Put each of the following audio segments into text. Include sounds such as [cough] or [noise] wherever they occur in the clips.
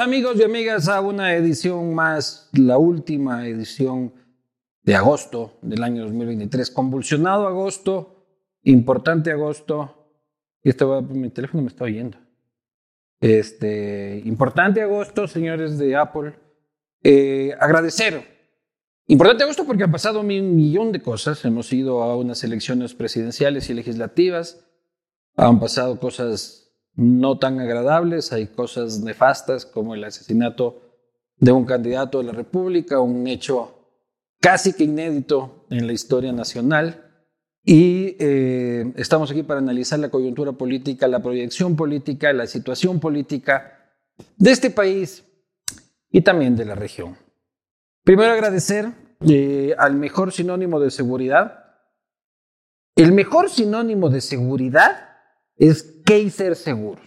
amigos y amigas a una edición más, la última edición de agosto del año 2023. Convulsionado agosto, importante agosto. Y esto mi teléfono me está oyendo. Este, importante agosto, señores de Apple. Eh, agradecer. Importante agosto porque ha pasado un millón de cosas. Hemos ido a unas elecciones presidenciales y legislativas. Han pasado cosas no tan agradables, hay cosas nefastas como el asesinato de un candidato de la República, un hecho casi que inédito en la historia nacional. Y eh, estamos aquí para analizar la coyuntura política, la proyección política, la situación política de este país y también de la región. Primero agradecer eh, al mejor sinónimo de seguridad. El mejor sinónimo de seguridad es Kaiser Seguros.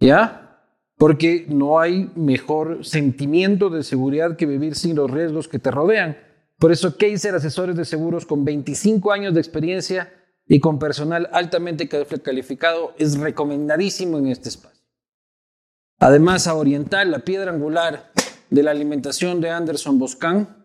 ¿Ya? Porque no hay mejor sentimiento de seguridad que vivir sin los riesgos que te rodean. Por eso Kaiser Asesores de Seguros con 25 años de experiencia y con personal altamente calificado es recomendadísimo en este espacio. Además, a Oriental, la piedra angular de la alimentación de Anderson Boscan,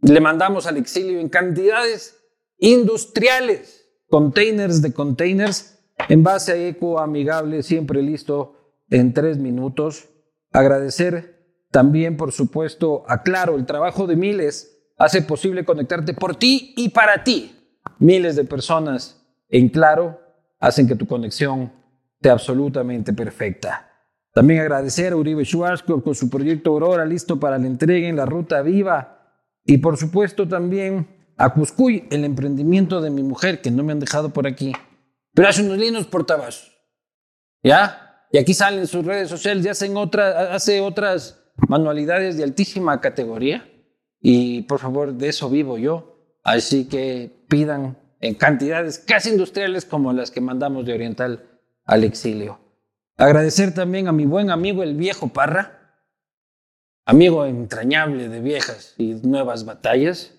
le mandamos al exilio en cantidades industriales containers de containers en base a eco amigable, siempre listo en tres minutos. Agradecer también, por supuesto, a Claro, el trabajo de miles hace posible conectarte por ti y para ti. Miles de personas en Claro hacen que tu conexión sea absolutamente perfecta. También agradecer a Uribe Schwarzkopf con su proyecto Aurora listo para la entrega en la ruta viva. Y por supuesto también a Cuscuy, el emprendimiento de mi mujer, que no me han dejado por aquí, pero hace unos lindos portavasos. ¿Ya? Y aquí salen sus redes sociales, ya hacen otra, hace otras manualidades de altísima categoría. Y por favor, de eso vivo yo. Así que pidan en cantidades casi industriales como las que mandamos de Oriental al exilio. Agradecer también a mi buen amigo el viejo Parra, amigo entrañable de viejas y nuevas batallas,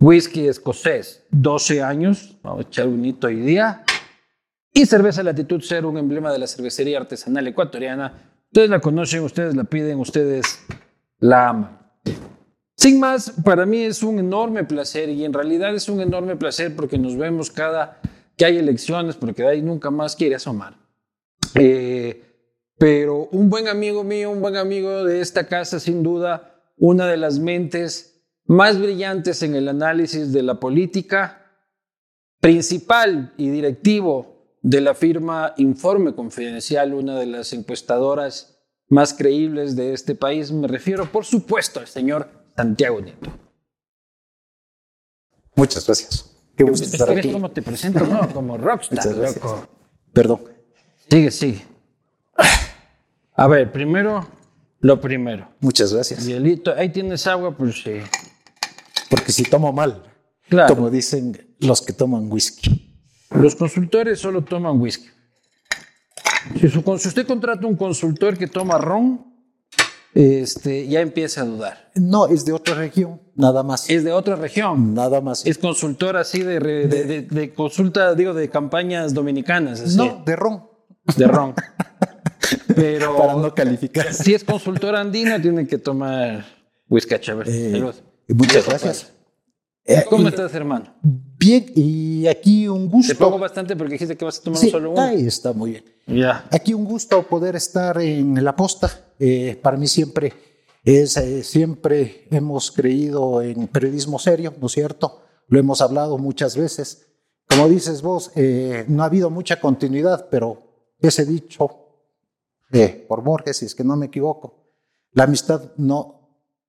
Whisky escocés, 12 años, vamos a echar un hito hoy día. Y cerveza Latitud Cero, un emblema de la cervecería artesanal ecuatoriana. Ustedes la conocen, ustedes la piden, ustedes la aman. Sin más, para mí es un enorme placer y en realidad es un enorme placer porque nos vemos cada que hay elecciones, porque de ahí nunca más quiere asomar. Eh, pero un buen amigo mío, un buen amigo de esta casa, sin duda, una de las mentes más brillantes en el análisis de la política, principal y directivo de la firma Informe Confidencial, una de las encuestadoras más creíbles de este país. Me refiero, por supuesto, al señor Santiago Nieto. Muchas gracias. Qué gusto estar aquí. cómo te presento? No, [laughs] como rockstar, loco. Perdón. Sigue, sigue. A ver, primero, lo primero. Muchas gracias. Hielito, ahí tienes agua, pues sí. Porque si tomo mal, como dicen los que toman whisky. Los consultores solo toman whisky. Si, usted contrata un consultor que toma ron, este, ya empieza a dudar. No, es de otra región, nada más. Es de otra región. Nada más. Es consultor así de, de, consulta, digo, de campañas dominicanas. No, de ron. De ron. [laughs] Pero. Para no calificar. Si es consultor andino, tiene que tomar whisky. Eh, Muchas gracias. Eh, ¿Cómo estás, hermano? Bien, y aquí un gusto. Te pongo bastante porque dijiste que vas a tomar solo uno. Ahí está, muy bien. Ya. Aquí un gusto poder estar en la posta. Eh, para mí siempre es, eh, siempre hemos creído en periodismo serio, ¿no es cierto? Lo hemos hablado muchas veces. Como dices vos, no ha habido mucha continuidad, pero ese dicho por Borges, si es que no me equivoco, la amistad no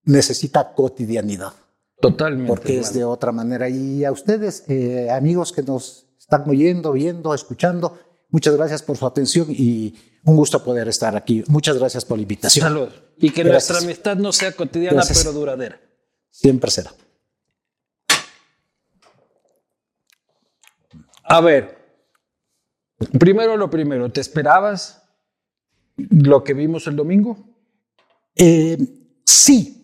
necesita cotidianidad. Totalmente. Porque es de otra manera. Y a ustedes, eh, amigos que nos están oyendo, viendo, escuchando, muchas gracias por su atención y un gusto poder estar aquí. Muchas gracias por la invitación. Salud. Y que nuestra amistad no sea cotidiana, pero duradera. Siempre será. A ver, primero lo primero, ¿te esperabas lo que vimos el domingo? Eh, sí,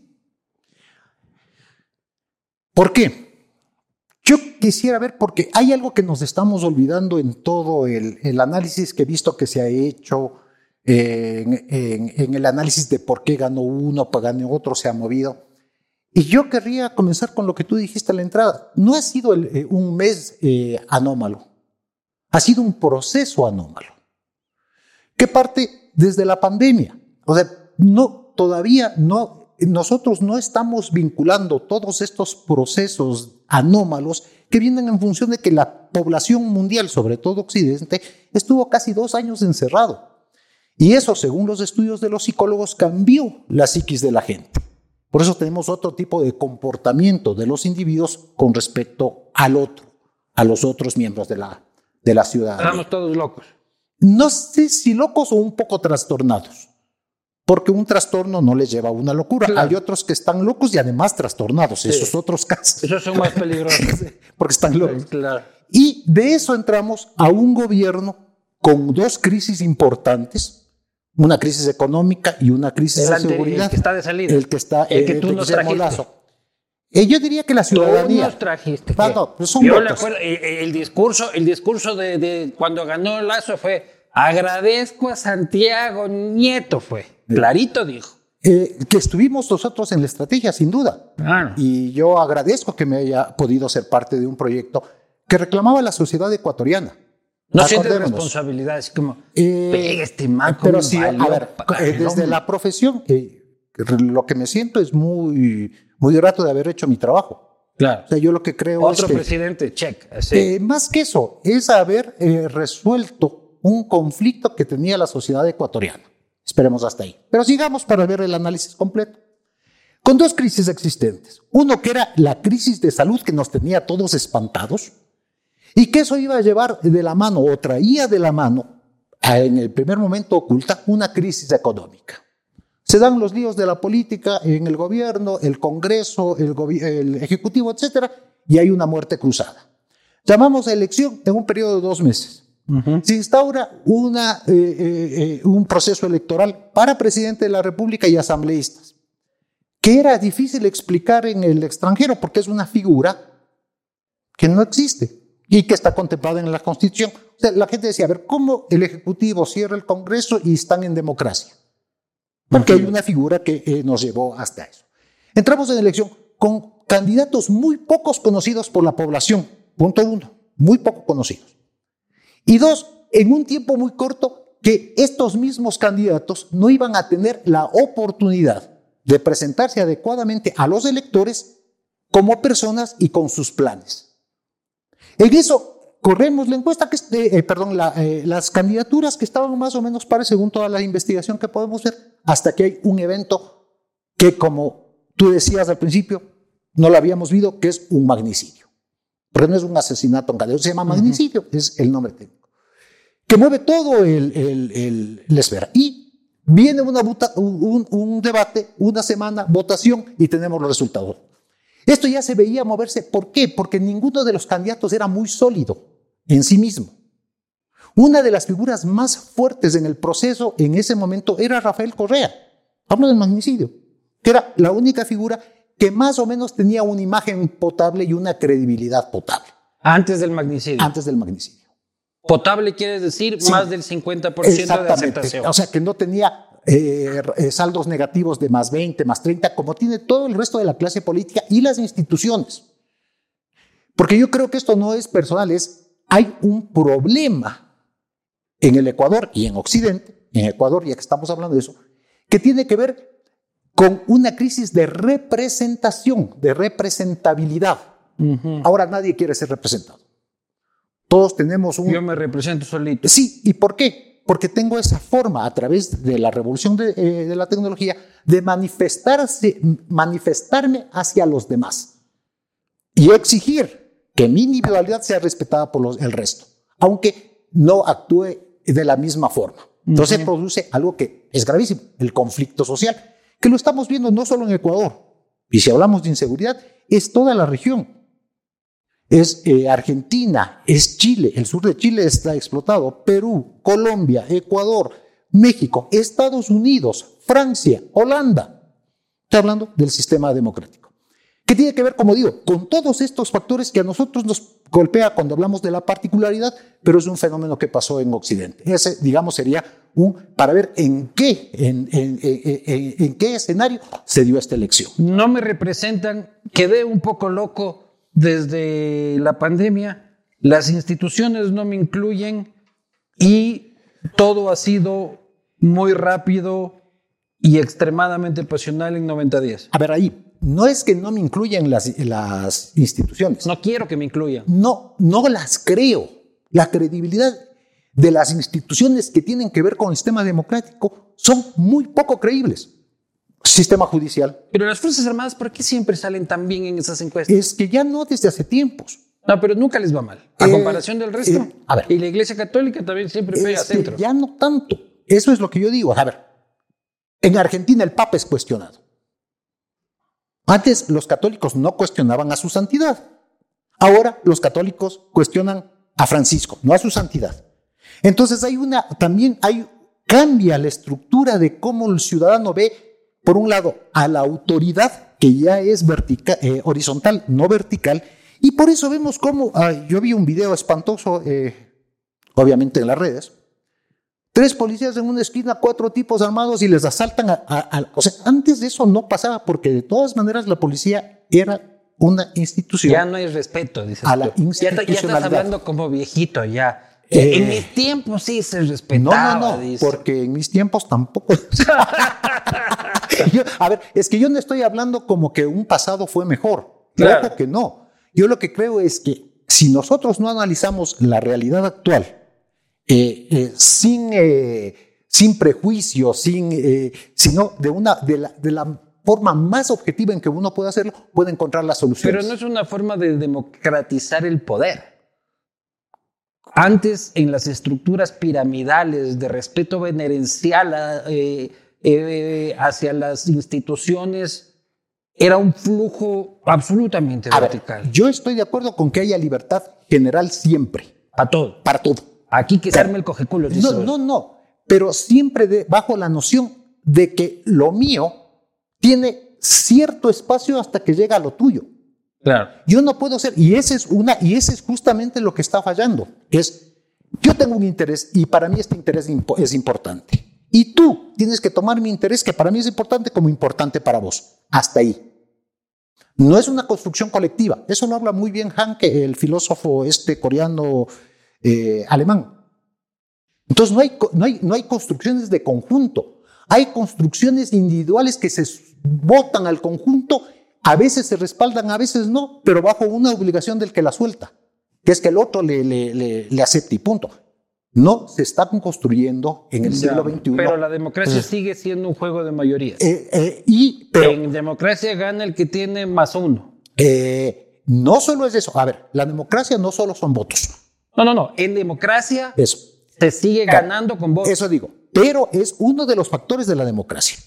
¿Por qué? Yo quisiera ver, porque hay algo que nos estamos olvidando en todo el, análisis que he visto que se ha hecho, en, el análisis de por qué ganó uno, qué ganó otro, se ha movido. Y yo querría comenzar con lo que tú dijiste a la entrada. No ha sido eh, un mes eh, anómalo, ha sido un proceso anómalo. ¿Qué parte desde la pandemia? O sea, no, todavía no, nosotros no estamos vinculando todos estos procesos anómalos que vienen en función de que la población mundial, sobre todo Occidente, estuvo casi dos años encerrado. Y eso, según los estudios de los psicólogos, cambió la psiquis de la gente. Por eso tenemos otro tipo de comportamiento de los individuos con respecto al otro, a los otros miembros de la, de la ciudad. Estamos todos locos. No sé si locos o un poco trastornados, porque un trastorno no les lleva a una locura. Hay otros que están locos y además trastornados, esos otros casos. Esos son más [laughs] peligrosos. porque están locos. Y de eso entramos a un gobierno con dos crisis importantes una crisis económica y una crisis de seguridad. El que está de salida. El que está. El que tú nos trajiste. Eh, yo diría que la ciudadanía. Tú nos trajiste. pues son yo le acuerdo, eh, eh, el, discurso, el discurso de, cuando ganó Lazo fue: agradezco a Santiago Nieto, fue. Clarito dijo. que estuvimos nosotros en la estrategia, sin duda. Y yo agradezco que me haya podido ser parte de un proyecto que reclamaba la sociedad ecuatoriana. No sientes responsabilidad, es como, eh, este man, Pero sí, a ver, eh, desde la profesión, eh, lo que me siento es muy, muy grato de haber hecho mi trabajo. Claro. O sea, yo lo que creo Otro es que, presidente, check. Eh, más que eso, es haber resuelto un conflicto que tenía la sociedad ecuatoriana. Esperemos hasta ahí. Pero sigamos para ver el análisis completo. Con dos crisis existentes. Uno que era la crisis de salud que nos tenía todos espantados y que eso iba a llevar de la mano o traía de la mano, en el primer momento oculta, una crisis económica. Se dan los líos de la política en el gobierno, el Congreso, el, Ejecutivo, etcétera, y hay una muerte cruzada. Llamamos a elección en un periodo de dos meses. Se instaura una, eh, eh, eh, un proceso electoral para presidente de la República y asambleístas, que era difícil explicar en el extranjero porque es una figura que no existe y que está contemplada en la Constitución. O sea, la gente decía, a ver, ¿cómo el Ejecutivo cierra el Congreso y están en democracia? Porque hay una figura que eh, nos llevó hasta eso. Entramos en elección con candidatos muy pocos conocidos por la población, punto uno, muy poco conocidos. Y dos, en un tiempo muy corto, que estos mismos candidatos no iban a tener la oportunidad de presentarse adecuadamente a los electores como personas y con sus planes. En eso corremos la encuesta, que eh, perdón, eh, las candidaturas que estaban más o menos pares según toda la investigación que podemos ver, hasta que hay un evento que, como tú decías al principio, no lo habíamos visto, que es un magnicidio. Porque no es un asesinato en cadena, se llama magnicidio, es el nombre técnico. Que mueve todo el, el, la esfera. Y viene una un, un debate, una semana, votación y tenemos los resultados. Esto ya se veía moverse. ¿Por qué? Porque ninguno de los candidatos era muy sólido en sí mismo. Una de las figuras más fuertes en el proceso en ese momento era Rafael Correa. Hablo del magnicidio, que era la única figura que más o menos tenía una imagen potable y una credibilidad potable. Antes del magnicidio. Antes del magnicidio. Potable quiere decir más del 50% de aceptación. O sea, que no tenía eh, eh, saldos negativos de más 20, más 30, como tiene todo el resto de la clase política y las instituciones. Porque yo creo que esto no es personal, es hay un problema en el Ecuador y en Occidente, en Ecuador, ya que estamos hablando de eso, que tiene que ver con una crisis de representación, de representabilidad. Ahora nadie quiere ser representado. Todos tenemos un... Yo me represento solito. Sí, ¿y por qué? porque tengo esa forma a través de la revolución de, eh, la tecnología de manifestarse, manifestarme hacia los demás y exigir que mi individualidad sea respetada por el resto, aunque no actúe de la misma forma. Entonces produce algo que es gravísimo, el conflicto social, que lo estamos viendo no solo en Ecuador, y si hablamos de inseguridad, es toda la región es eh, Argentina, es Chile, el sur de Chile está explotado, Perú, Colombia, Ecuador, México, Estados Unidos, Francia, Holanda. Está hablando del sistema democrático. que tiene que ver, como digo, con todos estos factores que a nosotros nos golpea cuando hablamos de la particularidad, pero es un fenómeno que pasó en Occidente. Ese, digamos, sería un, para ver en qué, en, en, en, en qué escenario se dio esta elección. No me representan, quedé un poco loco desde la pandemia, las instituciones no me incluyen y todo ha sido muy rápido y extremadamente pasional en 90 días. A ver, ahí, no es que no me incluyan las, las instituciones. No quiero que me incluyan. No, no las creo. La credibilidad de las instituciones que tienen que ver con el sistema democrático son muy poco creíbles. Sistema judicial. Pero las Fuerzas Armadas, ¿por qué siempre salen tan bien en esas encuestas? Es que ya no desde hace tiempos. No, pero nunca les va mal. A Eh, comparación del resto. eh, a ver. y la Iglesia Católica también siempre pega Es que centro. ya no tanto. Eso es lo que yo digo. A ver, en Argentina el Papa es cuestionado. Antes los católicos no cuestionaban a su santidad. Ahora los católicos cuestionan a Francisco, no a su santidad. Entonces hay una, también hay, cambia la estructura de cómo el ciudadano ve, por un lado, a la autoridad, que ya es vertica- eh, horizontal, no vertical, y por eso vemos cómo, ah, yo vi un video espantoso, eh, obviamente en las redes, Tres policías en una esquina, cuatro tipos armados y les asaltan a, a- a- O sea, antes de eso no pasaba porque de todas maneras la policía era una institución. Ya no hay respeto, dices A la tú. Ya, estás institucionalidad. hablando como viejito, ya. Eh, en mis tiempos sí se no, respetaba. no, no, dice. porque en mis tiempos tampoco. [laughs] Yo- a ver, es que yo no estoy hablando como que un pasado fue mejor. Claro. Ojo que no. Yo lo que creo es que si nosotros no analizamos la realidad actual eh, eh, sin, eh, sin prejuicios, sin, eh, sino de, una, de, la, de la forma más objetiva en que uno puede hacerlo, puede encontrar las soluciones. Pero no es una forma de democratizar el poder. Antes, en las estructuras piramidales de respeto venerencial a- eh, eh, hacia las instituciones, era un flujo absolutamente A ver, vertical. yo estoy de acuerdo con que haya libertad general siempre, Para todo. para todo. Aquí que se Claro. arme el cogeculo. No, no, no, pero siempre de- bajo la noción de que lo mío tiene cierto espacio hasta que llega a lo tuyo. Claro. Yo no puedo ser, y ese es una, y ese es justamente lo que está fallando. Es, yo tengo un interés y para mí este interés es importante. Y tú tienes que tomar mi interés, que para mí es importante, como importante para vos. Hasta ahí. No es una construcción colectiva. Eso lo habla muy bien Hanke, el filósofo este coreano eh, alemán. Entonces no hay, no, hay, no hay construcciones de conjunto. Hay construcciones individuales que se votan al conjunto, a veces se respaldan, a veces no, pero bajo una obligación del que la suelta, que es que el otro le, le, le- le acepte y punto. No se están construyendo en el siglo Ya, XXI. Pero la democracia sigue siendo un juego de mayorías. Eh, eh, y, pero, en democracia gana el que tiene más uno. eh, no solo es eso. A ver, la democracia no solo son votos. No, no, no. En democracia Eso. se sigue ganando con votos. Eso digo. Pero es uno de los factores de la democracia.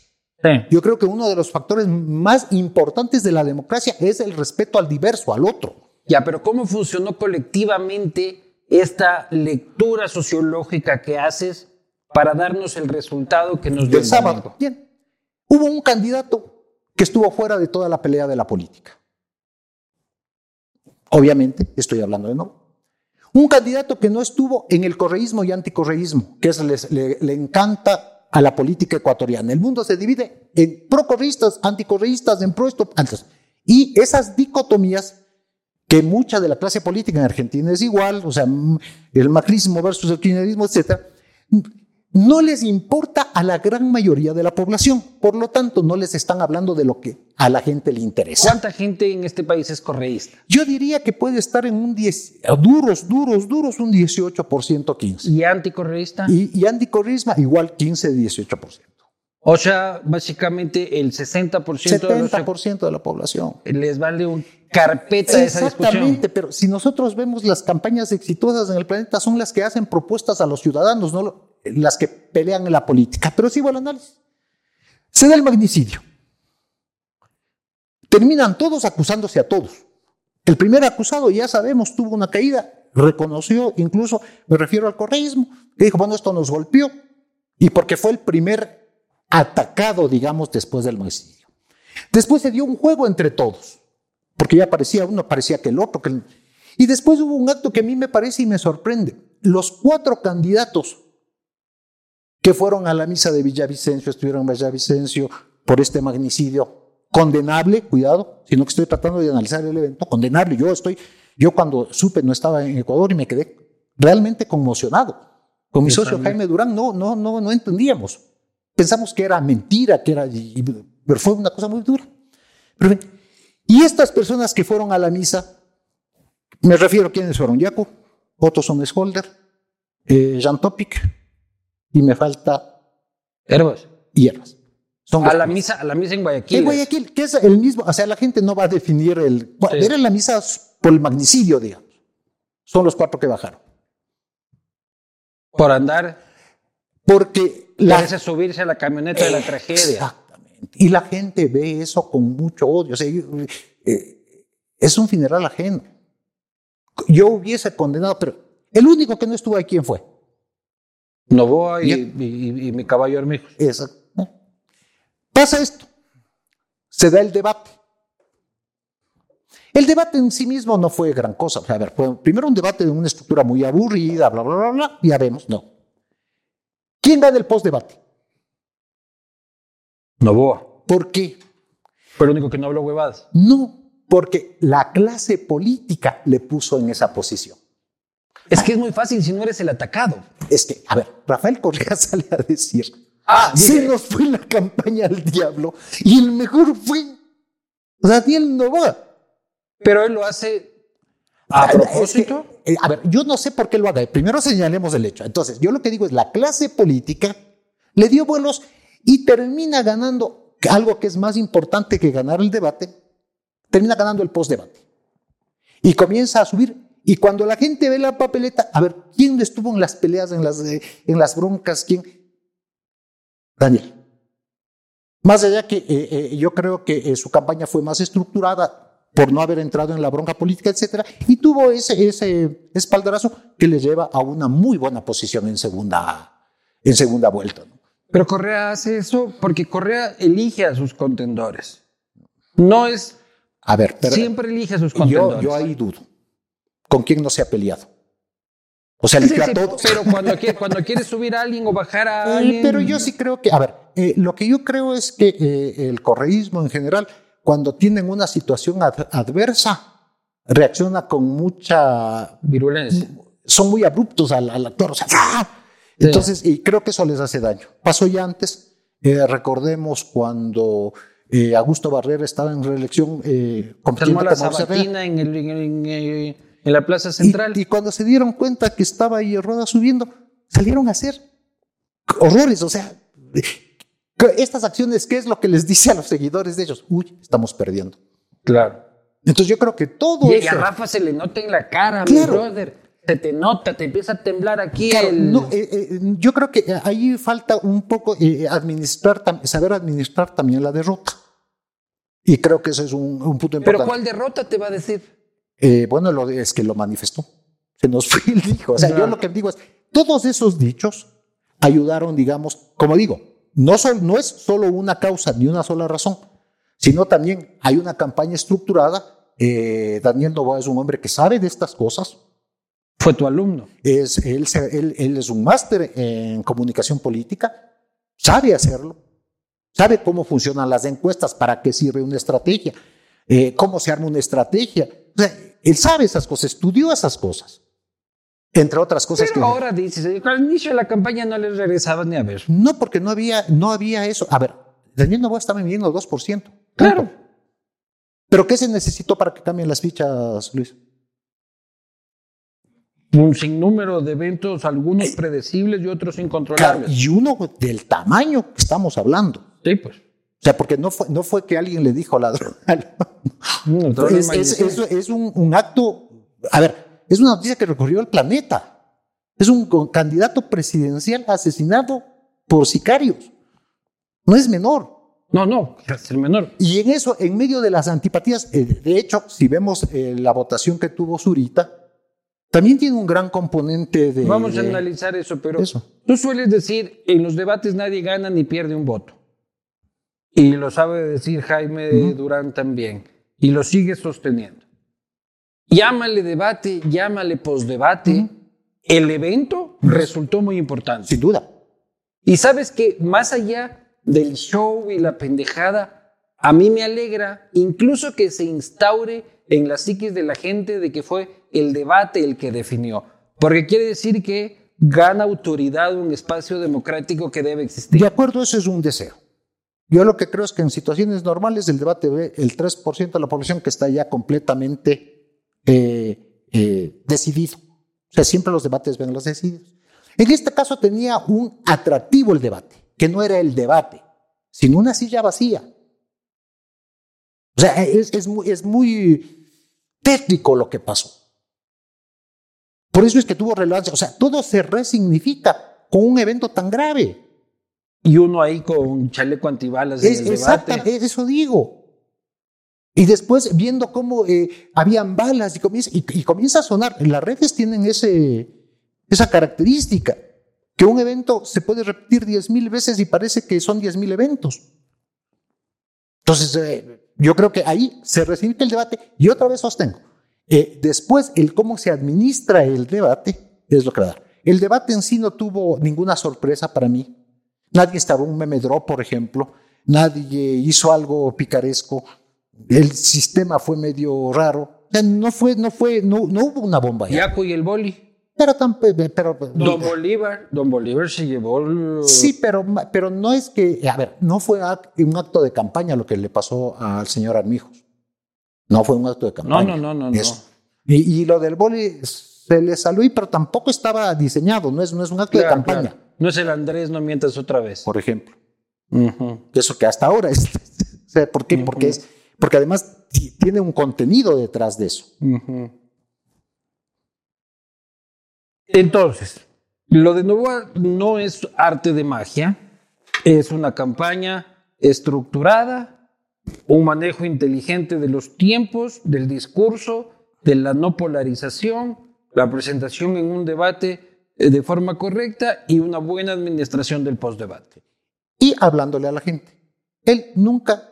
Sí. Yo creo que uno de los factores más importantes de la democracia es el respeto al diverso, al otro. Ya, pero ¿cómo funcionó colectivamente esta lectura sociológica que haces para darnos el resultado que nos dio el sábado. domingo? Bien. Hubo un candidato que estuvo fuera de toda la pelea de la política. Obviamente, estoy hablando de no. Un candidato que no estuvo en el correísmo y anticorreísmo, que es, les- le, le encanta a la política ecuatoriana. El mundo se divide en procorreístas, anticorreístas, en pro. Y esas dicotomías que mucha de la clase política en Argentina es igual, o sea, el macrismo versus el kirchnerismo, etcétera, no les importa a la gran mayoría de la población. Por lo tanto, no les están hablando de lo que a la gente le interesa. ¿Cuánta gente en este país es correísta? Yo diría que puede estar en un 10, duros, duros, duros, un 18%, 15%. ¿Y anticorreísta? Y, y anticorrisma igual 15, 18%. O sea, básicamente el 60% de los 70% de la población. les vale un carpeta esa discusión. Exactamente, pero si nosotros vemos las campañas exitosas en el planeta son las que hacen propuestas a los ciudadanos, no lo- las que pelean en la política. Pero sigo el análisis. Se da el magnicidio. Terminan todos acusándose a todos. El primer acusado, ya sabemos, tuvo una caída, reconoció, incluso me refiero al correísmo, que dijo, bueno, esto nos golpeó, y porque fue el primer atacado, digamos, después del magnicidio. Después se dio un juego entre todos. porque ya parecía uno, parecía que el otro. Que Y después hubo un acto que a mí me parece y me sorprende. Los cuatro candidatos que fueron a la misa de Villavicencio, estuvieron en Villavicencio por este magnicidio condenable, cuidado, sino que estoy tratando de analizar el evento, condenable. Yo estoy, yo cuando supe no estaba en Ecuador y me quedé realmente conmocionado. Con mi socio Jaime Durán no, no, no, no entendíamos. Pensamos que era mentira, que era, pero fue una cosa muy dura. Pero, y estas personas que fueron a la misa, me refiero a quienes fueron, Jaco, Otto Sonesholder, eh, Jan Topic, y me falta... Herbas. Y Herbas. Son a, la misa, a la misa en Guayaquil. En Guayaquil, que es el mismo, o sea, la gente no va a definir el... Era la misa por el magnicidio, digamos. Son los cuatro que bajaron. Por andar. Porque la hace subirse a la camioneta de la tragedia. Exactamente. Y la gente ve eso con mucho odio. O sea, eh, es un funeral ajeno. Yo hubiese condenado, pero el único que no estuvo ahí, ¿quién fue? Novoa y, y, mi caballo Armijo. Exacto. Pasa esto. Se da el debate. El debate en sí mismo no fue gran cosa. a ver, fue primero un debate de una estructura muy aburrida, bla, bla, bla, bla, ya vemos, no. ¿Quién gana el post-debate? Novoa. ¿Por qué? El único que no habló huevadas. No, porque la clase política le puso en esa posición. Es que es muy fácil si no eres el atacado. Es que, a ver, Rafael Correa [laughs] sale a decir, ah, se nos fue la campaña al diablo y el mejor fue Daniel Novoa. Pero él lo hace a propósito. Eh, a ver, yo no sé por qué lo haga. Primero señalemos el hecho. Entonces, yo lo que digo es, la clase política le dio vuelos y termina ganando algo que es más importante que ganar el debate, termina ganando el postdebate. Y comienza a subir. Y cuando la gente ve la papeleta, a ver, ¿quién estuvo en las peleas, en las, eh, en las broncas? ¿Quién? Daniel. Más allá que eh, yo creo que su campaña fue más estructurada, por no haber entrado en la bronca política, etcétera, y tuvo ese, ese espaldarazo que le lleva a una muy buena posición en segunda, en segunda vuelta. Pero Correa hace eso porque Correa elige a sus contendores. No es. A ver, siempre elige a sus contendores. Yo, ahí dudo. ¿Con quién no se ha peleado? O sea, eligió a todos. Pero cuando [laughs] quiere, cuando quiere subir a alguien o bajar a alguien. pero yo sí creo que, a ver, eh, lo que yo creo es que eh, el correísmo en general cuando tienen una situación adversa, reacciona con mucha virulencia. Son muy abruptos al, actor. O sea, ¡ah! Entonces, y creo que eso les hace daño. Pasó ya antes. Eh, recordemos cuando eh, Augusto Barrera estaba en reelección eh, compitiendo la sabatina en, en, la Plaza Central. Y, cuando se dieron cuenta que estaba ahí Roda subiendo, salieron a hacer horrores. O sea, estas acciones, ¿qué es lo que les dice a los seguidores de ellos? Uy, estamos perdiendo. Claro. Entonces yo creo que todo y, a Rafa se le nota en la cara, mi brother. Se te nota, te empieza a temblar aquí. no, eh, eh, yo creo que ahí falta un poco eh, administrar, saber administrar también la derrota. Y creo que ese es un, punto importante. ¿Pero cuál derrota te va a decir? Bueno, lo, es que lo manifestó. Se nos [laughs] fue el dijo. O sea, yo lo que digo es, todos esos dichos ayudaron, digamos, como digo, no, no es solo una causa ni una sola razón, sino también hay una campaña estructurada. Eh, Daniel Novoa es un hombre que sabe de estas cosas. Fue tu alumno. Es, él, él, es un máster en comunicación política, sabe hacerlo, sabe cómo funcionan las encuestas, para qué sirve una estrategia, eh, cómo se arma una estrategia. O sea, él sabe esas cosas, estudió esas cosas. Entre otras cosas Pero ahora dices, al inicio de la campaña no les regresaban ni a ver. No, porque no había, no había eso. A ver, Daniel Novoa estaba midiendo 2%. Claro. ¿Pero qué se necesitó para que cambien las fichas, Luis? Un sinnúmero de eventos, algunos eh, predecibles y otros incontrolables. y uno del tamaño que estamos hablando. Sí, pues. O sea, porque no fue, no fue que alguien le dijo ladrón. [laughs] es, es, un, un acto. A ver, es una noticia que recorrió el planeta. Es un candidato presidencial asesinado por sicarios. No es menor. No, no, es el menor. Y en eso, en medio de las antipatías, eh, de hecho, si vemos eh, la votación que tuvo Zurita, también tiene un gran componente de... Vamos a analizar eso, pero tú sueles decir, en los debates nadie gana ni pierde un voto. Y lo sabe decir Jaime Durán también. y lo sigue sosteniendo. Llámale debate, llámale postdebate. El evento resultó muy importante. Sin duda. Y sabes que más allá del show y la pendejada, a mí me alegra incluso que se instaure en la psiquis de la gente de que fue el debate el que definió. Porque quiere decir que gana autoridad un espacio democrático que debe existir. De acuerdo, eso es un deseo. Yo lo que creo es que en situaciones normales el debate ve el 3% de la población que está ya completamente eh, eh, decidido. O sea, siempre los debates ven los decididos. En este caso tenía un atractivo el debate, que no era el debate, sino una silla vacía. O sea, es, muy, es muy tétrico lo que pasó. Por eso es que tuvo relevancia. O sea, todo se resignifica con un evento tan grave. Y uno ahí con chaleco antibalas en el debate. eso digo. Y después viendo cómo eh, habían balas y comienza, y, comienza a sonar. Las redes tienen ese, esa característica, que un evento se puede repetir diez mil veces y parece que son diez mil eventos. Entonces, eh, yo creo que ahí se recibe el debate y otra vez sostengo. Eh, después, el cómo se administra el debate es lo que va a dar. El debate en sí no tuvo ninguna sorpresa para mí. Nadie estaba un meme drop, por ejemplo. Nadie hizo algo picaresco. El sistema fue medio raro. no fue, no fue, no, no hubo una bomba. Yaco y el boli. Pero, tan, pero Don Bolívar, Don Bolívar se llevó. Sí, pero, pero no es que, a ver, no fue un acto de campaña lo que le pasó al señor Armijos. No fue un acto de campaña. No, no, no, no. Y, lo del boli se le salió, pero tampoco estaba diseñado, no es, no es un acto de campaña. No es el Andrés, no mientas otra vez. Por ejemplo. Eso que hasta ahora [laughs] es. ¿Por qué? Porque es. Porque además tiene un contenido detrás de eso. Entonces, lo de Novoa no es arte de magia, es una campaña estructurada, un manejo inteligente de los tiempos, del discurso, de la no polarización, la presentación en un debate de forma correcta y una buena administración del postdebate. Y hablándole a la gente. Él nunca,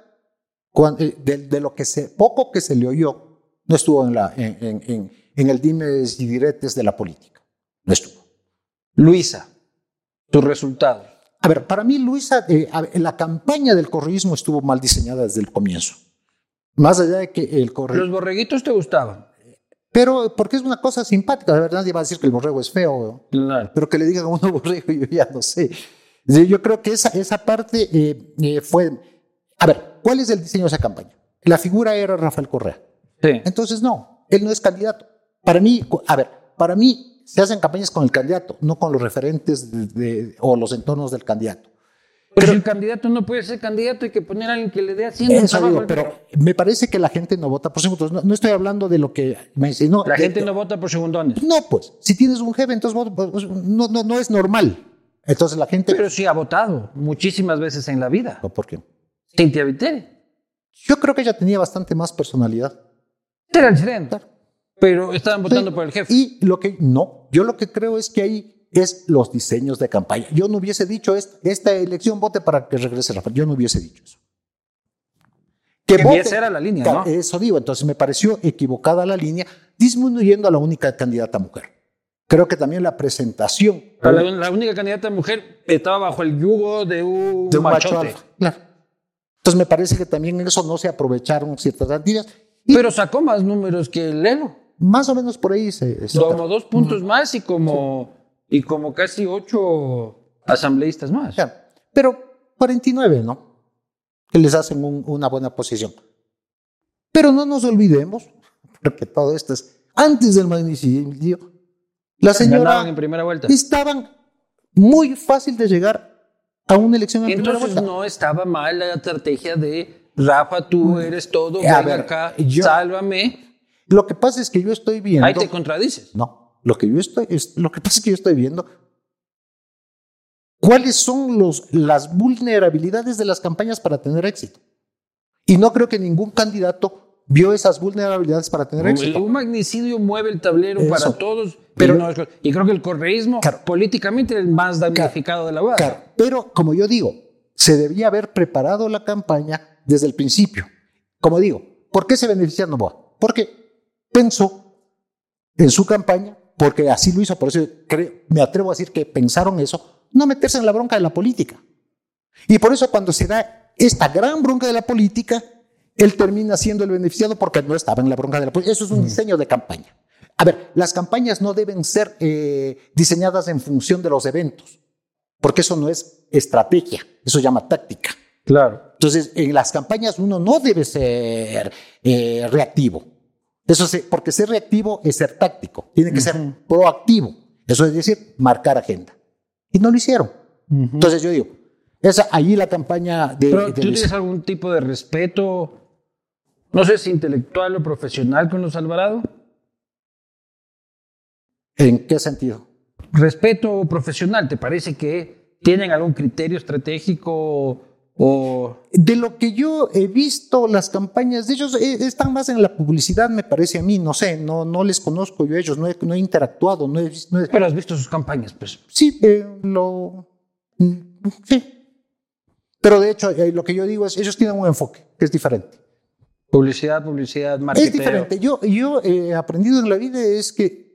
eh, de, lo que se, poco que se le oyó, no estuvo en, la, en, en el dimes y diretes de la política. No estuvo. Luisa, tu resultado. A ver, para mí, Luisa, eh, la campaña del correísmo estuvo mal diseñada desde el comienzo. Más allá de que el correo. ¿Los borreguitos te gustaban? Pero porque es una cosa simpática, de verdad nadie va a decir que el borrego es feo, claro. pero que le digan a uno [laughs] borrego, yo ya no sé. Yo creo que esa, esa parte eh, eh, fue... A ver, ¿cuál es el diseño de esa campaña? La figura era Rafael Correa. Sí. Entonces, no, él no es candidato. Para mí, a ver, para mí se hacen campañas con el candidato, no con los referentes o los entornos del candidato. Pero el candidato no puede ser candidato, hay que poner a alguien que le dé haciendo eso pero me parece que la gente no vota por segundos. No, estoy hablando de lo que me dice. No, la gente no vota por segundones. No, pues, si tienes un jefe, entonces pues, no, no, no es normal. Entonces la gente. Pero sí ha votado muchísimas veces en la vida. ¿Por qué? Cintia Viteri. Yo creo que ella tenía bastante más personalidad. Era el pero estaban votando por el jefe. Y lo que no, yo lo que creo es que ahí es los diseños de campaña. Yo no hubiese dicho esta, elección vote para que regrese Rafael. Yo no hubiese dicho eso. Que esa era la línea, ¿no? Eso digo, entonces me pareció equivocada la línea, disminuyendo a la única candidata mujer. Creo que también la presentación. la, única candidata mujer estaba bajo el yugo de un, de macho Claro. Entonces me parece que también en eso no se aprovecharon ciertas cantidades. Pero sacó más números que el Lelo. Más o menos por ahí se. como dos puntos más y como, y como casi ocho asambleístas más. pero 49, ¿no? Que les hacen una buena posición. Pero no nos olvidemos, [laughs] porque todo esto es antes del magnicidio. La señora. en primera vuelta. Estaban muy fácil de llegar a una elección en primera vuelta. no estaba mal la estrategia de Rafa, tú eres todo, ven acá, sálvame. Lo que pasa es que yo estoy viendo. Ahí te contradices. No, lo que yo estoy, es, lo que pasa es que yo estoy viendo cuáles son los, las vulnerabilidades de las campañas para tener éxito. Y no creo que ningún candidato vio esas vulnerabilidades para tener éxito. Un magnicidio mueve el tablero para todos. Pero, y creo que el correísmo políticamente es el más damnificado de la. Claro, pero como yo digo, se debía haber preparado la campaña desde el principio. Como digo, ¿Por qué se beneficia Novoa? Porque pensó en su campaña, porque así lo hizo, por eso me atrevo a decir que pensaron eso, no meterse en la bronca de la política. Y por eso cuando se da esta gran bronca de la política, él termina siendo el beneficiado porque no estaba en la bronca de la política. Eso es un diseño de campaña. A ver, las campañas no deben ser eh, diseñadas en función de los eventos, porque eso no es estrategia, eso se llama táctica. Claro. Entonces, en las campañas uno no debe ser eh, reactivo. Eso es, porque ser reactivo es ser táctico, tiene que ser proactivo. Eso es decir, marcar agenda. Y no lo hicieron. Entonces yo digo, esa, allí la campaña de... Pero, ¿Tú tienes algún tipo de respeto, no sé si intelectual o profesional con los Alvarado? ¿En qué sentido? Respeto profesional, ¿te parece que tienen algún criterio estratégico o... De lo que yo he visto, las campañas de ellos eh, están más en la publicidad, me parece a mí, no sé, no, no les conozco yo a ellos, no he, no he interactuado, no he, no Pero has visto sus campañas, pues. Sí, eh, lo... Mm, sí. Pero de hecho, eh, lo que yo digo es, ellos tienen un enfoque que es diferente. Publicidad, publicidad, marketing. Es diferente. Yo, yo he aprendido en la vida es que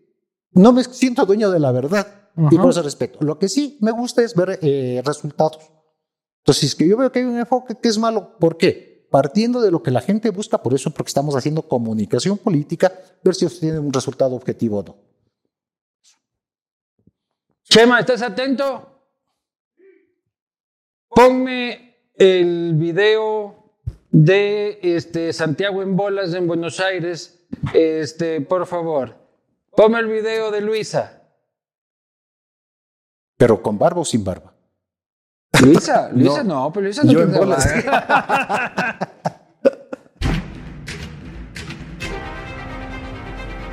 no me siento dueño de la verdad y por eso respeto. Lo que sí me gusta es ver eh, resultados. Entonces, es que yo veo que hay un enfoque que es malo, ¿por qué? Partiendo de lo que la gente busca, por eso, porque estamos haciendo comunicación política, ver si tiene un resultado objetivo o no. Chema, ¿estás atento? Ponme el video de este, Santiago en bolas en Buenos Aires, este, por favor. Ponme el video de Luisa. ¿Pero con barba o sin barba? Luisa, Luisa no, pero Luisa no tiene barba.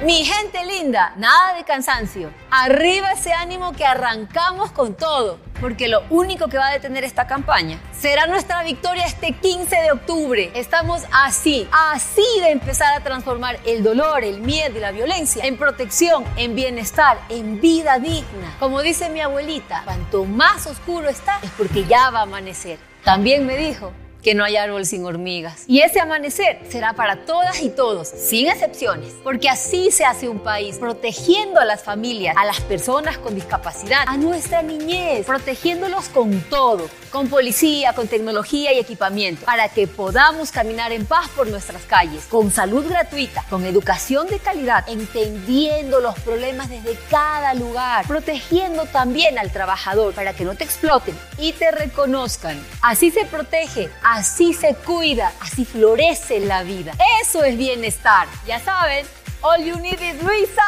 Mi gente linda, nada de cansancio. Arriba ese ánimo que arrancamos con todo, porque lo único que va a detener esta campaña será nuestra victoria este 15 de octubre. Estamos así, así de empezar a transformar el dolor, el miedo y la violencia en protección, en bienestar, en vida digna. Como dice mi abuelita, cuanto más oscuro está es porque ya va a amanecer. También me dijo, que no hay árbol sin hormigas. Y ese amanecer será para todas y todos, sin excepciones, porque así se hace un país, protegiendo a las familias, a las personas con discapacidad, a nuestra niñez, protegiéndolos con todo, con policía, con tecnología y equipamiento, para que podamos caminar en paz por nuestras calles, con salud gratuita, con educación de calidad, entendiendo los problemas desde cada lugar, protegiendo también al trabajador para que no te exploten y te reconozcan. Así se protege Así se cuida, así florece la vida. Eso es bienestar. Ya saben, all you need is Luisa.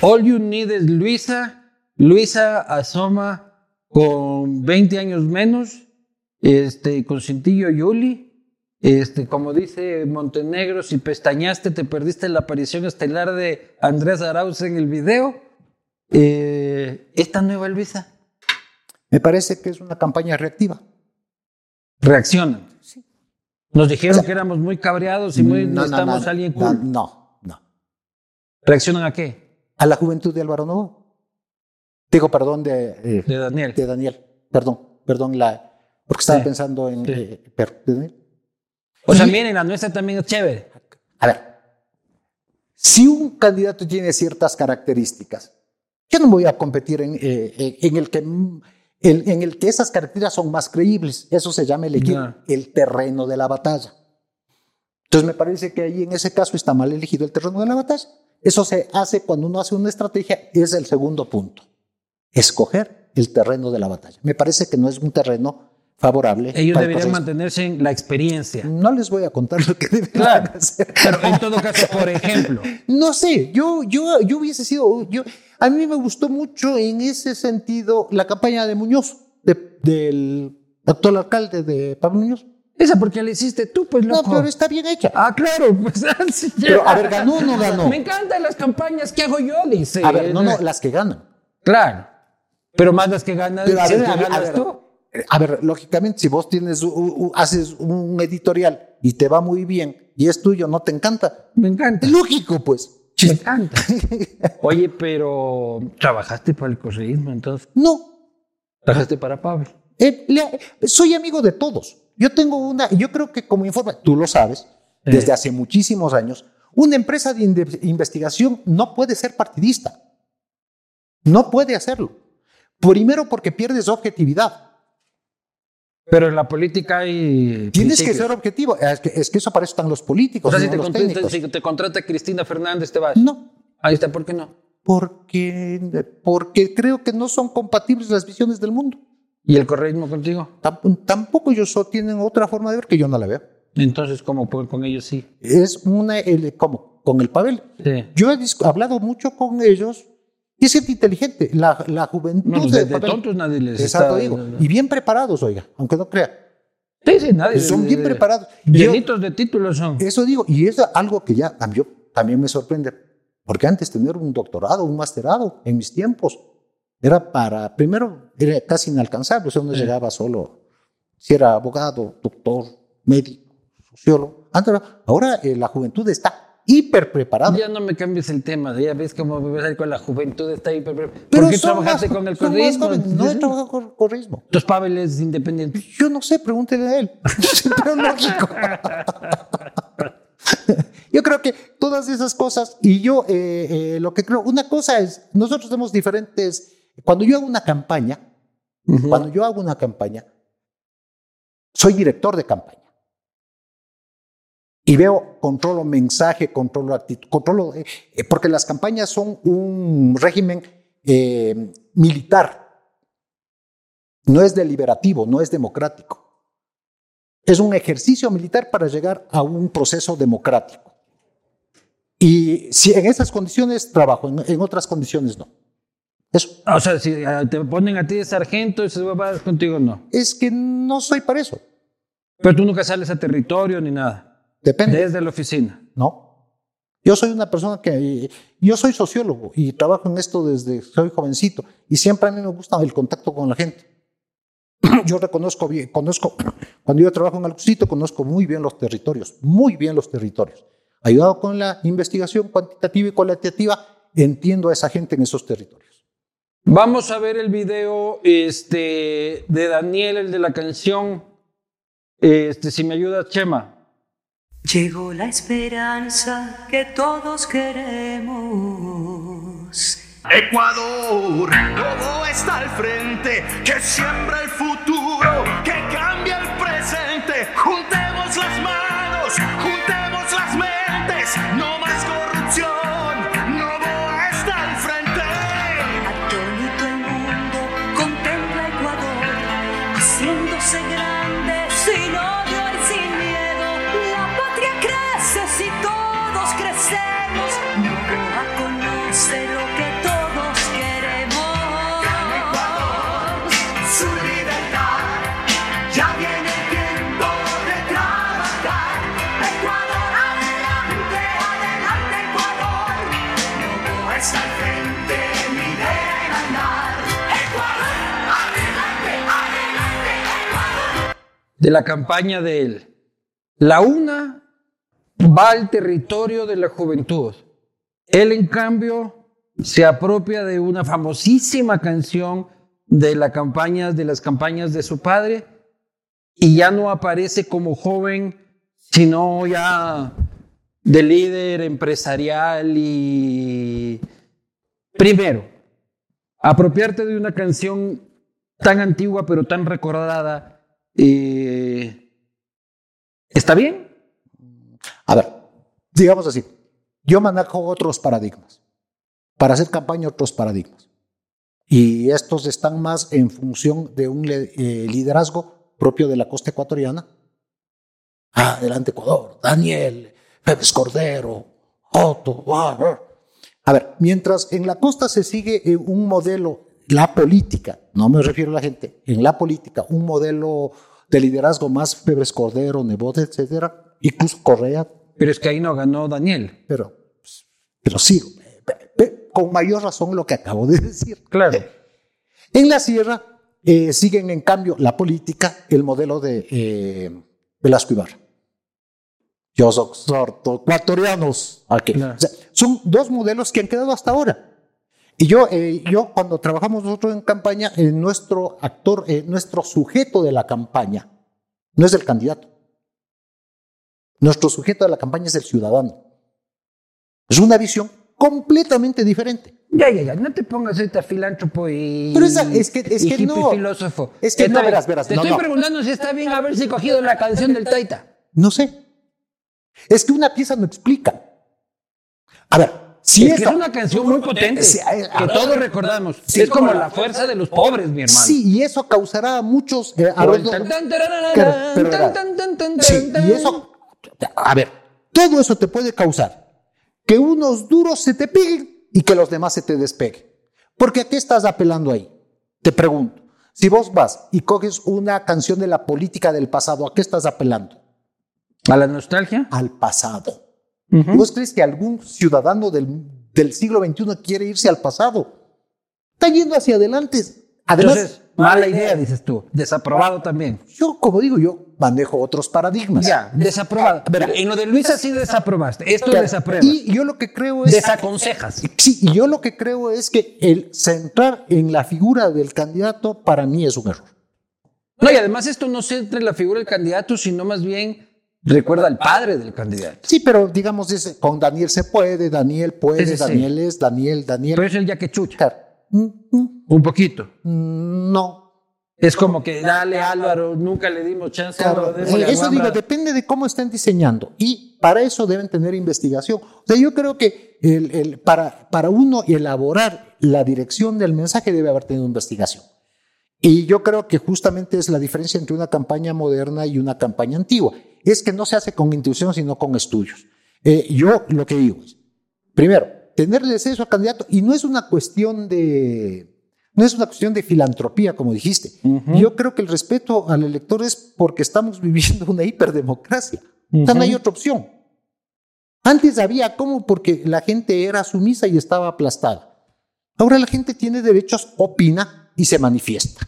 All you need is Luisa. Luisa asoma con 20 años menos, este, con cintillo Yuli. Este, como dice Montenegro, si pestañaste, te perdiste la aparición estelar de Andrés Arauz en el video. Eh, esta nueva Luisa. Me parece que es una campaña reactiva reaccionan. Nos dijeron que éramos muy cabreados y muy, no, estamos alguien cool. No, no. ¿Reaccionan a qué? A la juventud de Álvaro Novo. Digo, perdón, de, eh, de Daniel. De Daniel. Perdón, perdón, la, porque estaba pensando en. Eh, Daniel. O sea, miren, la nuestra también es chévere. A ver, si un candidato tiene ciertas características, yo no voy a competir en, eh, en el que en el que esas características son más creíbles. Eso se llama elegir el terreno de la batalla. Entonces me parece que ahí en ese caso está mal elegido el terreno de la batalla. Eso se hace cuando uno hace una estrategia, es el segundo punto. Escoger el terreno de la batalla. Me parece que no es un terreno favorable. Ellos deberían mantenerse en la experiencia. No les voy a contar lo que deberían hacer. Pero en todo caso, por ejemplo. [laughs] No sé, yo, yo, yo hubiese sido, yo, a mí me gustó mucho en ese sentido la campaña de Muñoz, del actual alcalde de Pablo Muñoz. Esa porque la hiciste tú, pues loco. No, pero está bien hecha. Ah, claro, pues [laughs] así Pero a ver, ¿ganó o no ganó? Me encantan las campañas que hago yo, dice. A ver, no, no, las que ganan. Claro. Pero más las que ganan. Pero a ver, a ver, tú. A ver, lógicamente, si vos tienes, haces un editorial y te va muy bien y es tuyo, no te encanta. Me encanta. Lógico, pues. Me encanta. [laughs] Oye, pero ¿trabajaste para el correísmo entonces? No. ¿Trabajaste para Pavel? Eh, soy amigo de todos. Yo tengo una, yo creo que como informa, tú lo sabes, desde hace muchísimos años, una empresa de investigación no puede ser partidista. No puede hacerlo. Primero porque pierdes objetividad. Pero en la política hay. Tienes que principios. ser objetivo. Es que, es que eso para eso están los O políticos, sea, si no te, los contrata, si te contrata Cristina Fernández, te vas. No, Ahí está, ¿por qué no? porque, porque creo que no son compatibles las visiones del mundo. ¿Y el correísmo contigo? Tam- Tampoco ellos tienen otra forma de ver que yo no la veo. Entonces, ¿cómo por- con ellos sí? Es una, el- como con el Pavel. Sí. Yo he hablado mucho con ellos y es gente inteligente. La, la juventud No, de de, tontos nadie les Exacto, está. digo. Y bien preparados, oiga, aunque no crea. Sí, sí, nadie. Son de- bien de- preparados. Llenitos de títulos son. Eso digo, y es algo que ya a mí- yo, también me sorprende, porque antes tener un doctorado, un masterado, en mis tiempos, era para, primero, era casi inalcanzable, o sea, uno llegaba solo, si era abogado, doctor, médico, sociólogo. Antes, ahora eh, la juventud está hiper preparada. Ya no me cambies el tema, ya ves cómo con la juventud está ahí. ¿Por Pero qué trabajaste más- con el jóvenes. No he trabajado con correísmo. Tus Pavel es independiente. Yo no sé, pregúntele a él. [laughs] Pero lógico. Yo creo que todas esas cosas, y yo eh, eh, lo que creo, una cosa es, nosotros tenemos diferentes, cuando yo hago una campaña, cuando yo hago una campaña, soy director de campaña. Y veo, controlo mensaje, controlo actitud, controlo, eh, eh, porque las campañas son un régimen eh, militar. No es deliberativo, no es democrático. Es un ejercicio militar para llegar a un proceso democrático. Y si en esas condiciones trabajo, en, en otras condiciones no. Eso. O sea, si ah, te ponen a ti de sargento, esas huevadas contigo no. Es que no soy para eso. Pero tú nunca sales a territorio ni nada. Depende. Desde la oficina. No. Yo soy una persona que, yo soy sociólogo y trabajo en esto desde soy jovencito y siempre a mí me gusta el contacto con la gente. [clears throat] Yo reconozco bien, conozco, [clears throat] cuando yo trabajo en Alcucito, conozco muy bien los territorios, muy bien los territorios. Ayudado con la investigación cuantitativa y cualitativa, entiendo a esa gente en esos territorios. Vamos a ver el video este, de Daniel, el de la canción. Este, si me ayudas, Chema. Llegó la esperanza que todos queremos. Ecuador, todo está al frente, que siembra el futuro, de la campaña de él. La una va al territorio de la juventud. Él, en cambio, se apropia de una famosísima canción de, la campaña, de las campañas de su padre y ya no aparece como joven, sino ya de líder empresarial y... Primero, apropiarte de una canción tan antigua pero tan recordada, eh, ¿está bien? A ver, digamos así, yo manejo otros paradigmas. Para hacer campaña, otros paradigmas. Y estos están más en función de un eh, liderazgo propio de la costa ecuatoriana. Adelante Ecuador, Daniel, Pérez Cordero, Otto. ah, ah. A ver, mientras en la costa se sigue eh, un modelo, la política, no me refiero a la gente, en la política, un modelo de liderazgo más Pérez Cordero, Nebot, etcétera, incluso Correa, Pero es que ahí no ganó Daniel. pero, pues, pero sí, con mayor razón lo que acabo de [laughs] decir. Claro. En la sierra eh, siguen en cambio la política, el modelo de eh, Velasco Ibarra. Yo soy ecuatorianos. Aquí. Claro. O sea, son dos modelos que han quedado hasta ahora. Y yo, eh, yo cuando trabajamos nosotros en campaña, eh, nuestro actor, eh, nuestro sujeto de la campaña, no es el candidato. Nuestro sujeto de la campaña es el ciudadano. Es una visión completamente diferente. Ya, ya, ya, no te pongas este filántropo y. Pero esa- es que- es no. filósofo. Es que no, verás, verás, Te no, estoy no. preguntando si está bien haberse cogido la canción del Taita. No sé. Es que una pieza no explica. A ver, si es que esta- es una canción muy potente. Sí, a- a- que todos recordamos. Sí. es como la fuerza de los pobres, mi hermano. Sí, y eso causará a muchos. eh, tan, tan, tan, Sí, tan, y eso. A ver, todo eso te puede causar que unos duros se te peguen y que los demás se te despeguen. Porque ¿a qué estás apelando ahí? Te pregunto. Si vos vas y coges una canción de la política del pasado, ¿a qué estás apelando? ¿A la nostalgia? Al pasado. ¿Vos crees que algún ciudadano del, del siglo XXI quiere irse al pasado? Está yendo hacia adelante. Además, Entonces, mala idea, dices tú. Desaprobado también. yo, como digo, yo manejo otros paradigmas. Ya, desaprobado. Verá. En lo de Luisa sí desaprobaste. Esto Claro, desapruebas. Y yo lo que creo es... Desaconsejas. Sí, y yo lo que creo es que el centrar en la figura del candidato para mí es un error. No, y además esto no centra en la figura del candidato, sino más bien recuerda al padre del candidato. Sí, pero digamos, con Daniel se puede, Daniel puede, sí. Daniel es, Daniel, Daniel. Pero es el ya que chucha. Claro. Mm, mm, Un poquito. mm, No. Es como que dale Álvaro, nunca le dimos chance. Claro, a eso digo, depende de cómo estén diseñando. Y para eso deben tener investigación. O sea, yo creo que el- el- para, para uno elaborar la dirección del mensaje debe haber tenido investigación. Y yo creo que justamente es la diferencia entre una campaña moderna y una campaña antigua. Es que no se hace con intuición, sino con estudios. Eh, yo lo que digo es, primero, tenerles eso al candidato, y no es una cuestión de, no es una cuestión de filantropía, como dijiste. Yo creo que el respeto al elector es porque estamos [laughs] viviendo una hiperdemocracia. O sea, no hay otra opción. Antes había cómo porque la gente era sumisa y estaba aplastada. Ahora la gente tiene derechos, opina y se manifiesta.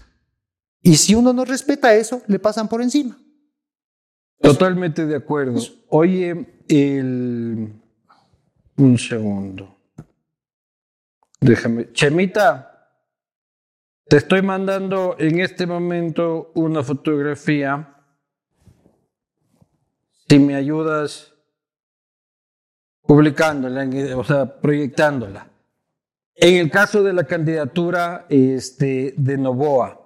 Y si uno no respeta eso, le pasan por encima. Totalmente de acuerdo. Oye, el... Un segundo. Déjame. Chemita, te estoy mandando en este momento una fotografía. Si me ayudas publicándola, o sea, proyectándola. En el caso de la candidatura este, de Novoa.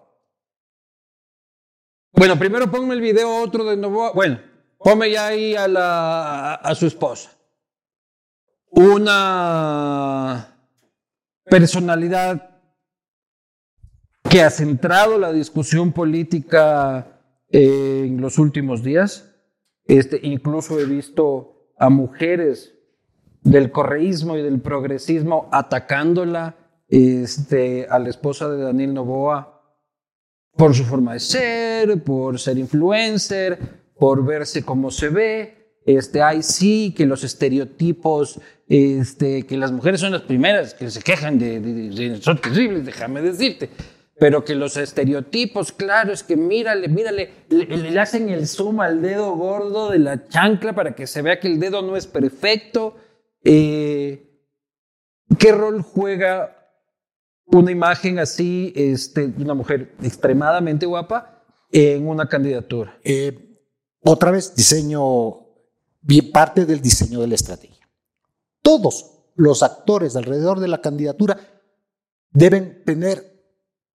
Bueno, primero ponme el video otro de Novoa. Bueno, ponme ya ahí a, la, a su esposa. Una personalidad que ha centrado la discusión política en los últimos días. Este, incluso he visto a mujeres del correísmo y del progresismo atacándola este, a la esposa de Daniel Novoa por su forma de ser, por ser influencer, por verse como se ve. Este, ay, sí, que los estereotipos, este, que las mujeres son las primeras que se quejan de, son terribles, déjame decirte. Pero que los estereotipos, claro, es que mírale, mírale, le, le hacen el zoom al dedo gordo de la chancla para que se vea que el dedo no es perfecto. Eh, ¿Qué rol juega una imagen así este, una mujer extremadamente guapa en una candidatura? Eh, otra vez, diseño, parte del diseño de la estrategia. Todos los actores alrededor de la candidatura deben tener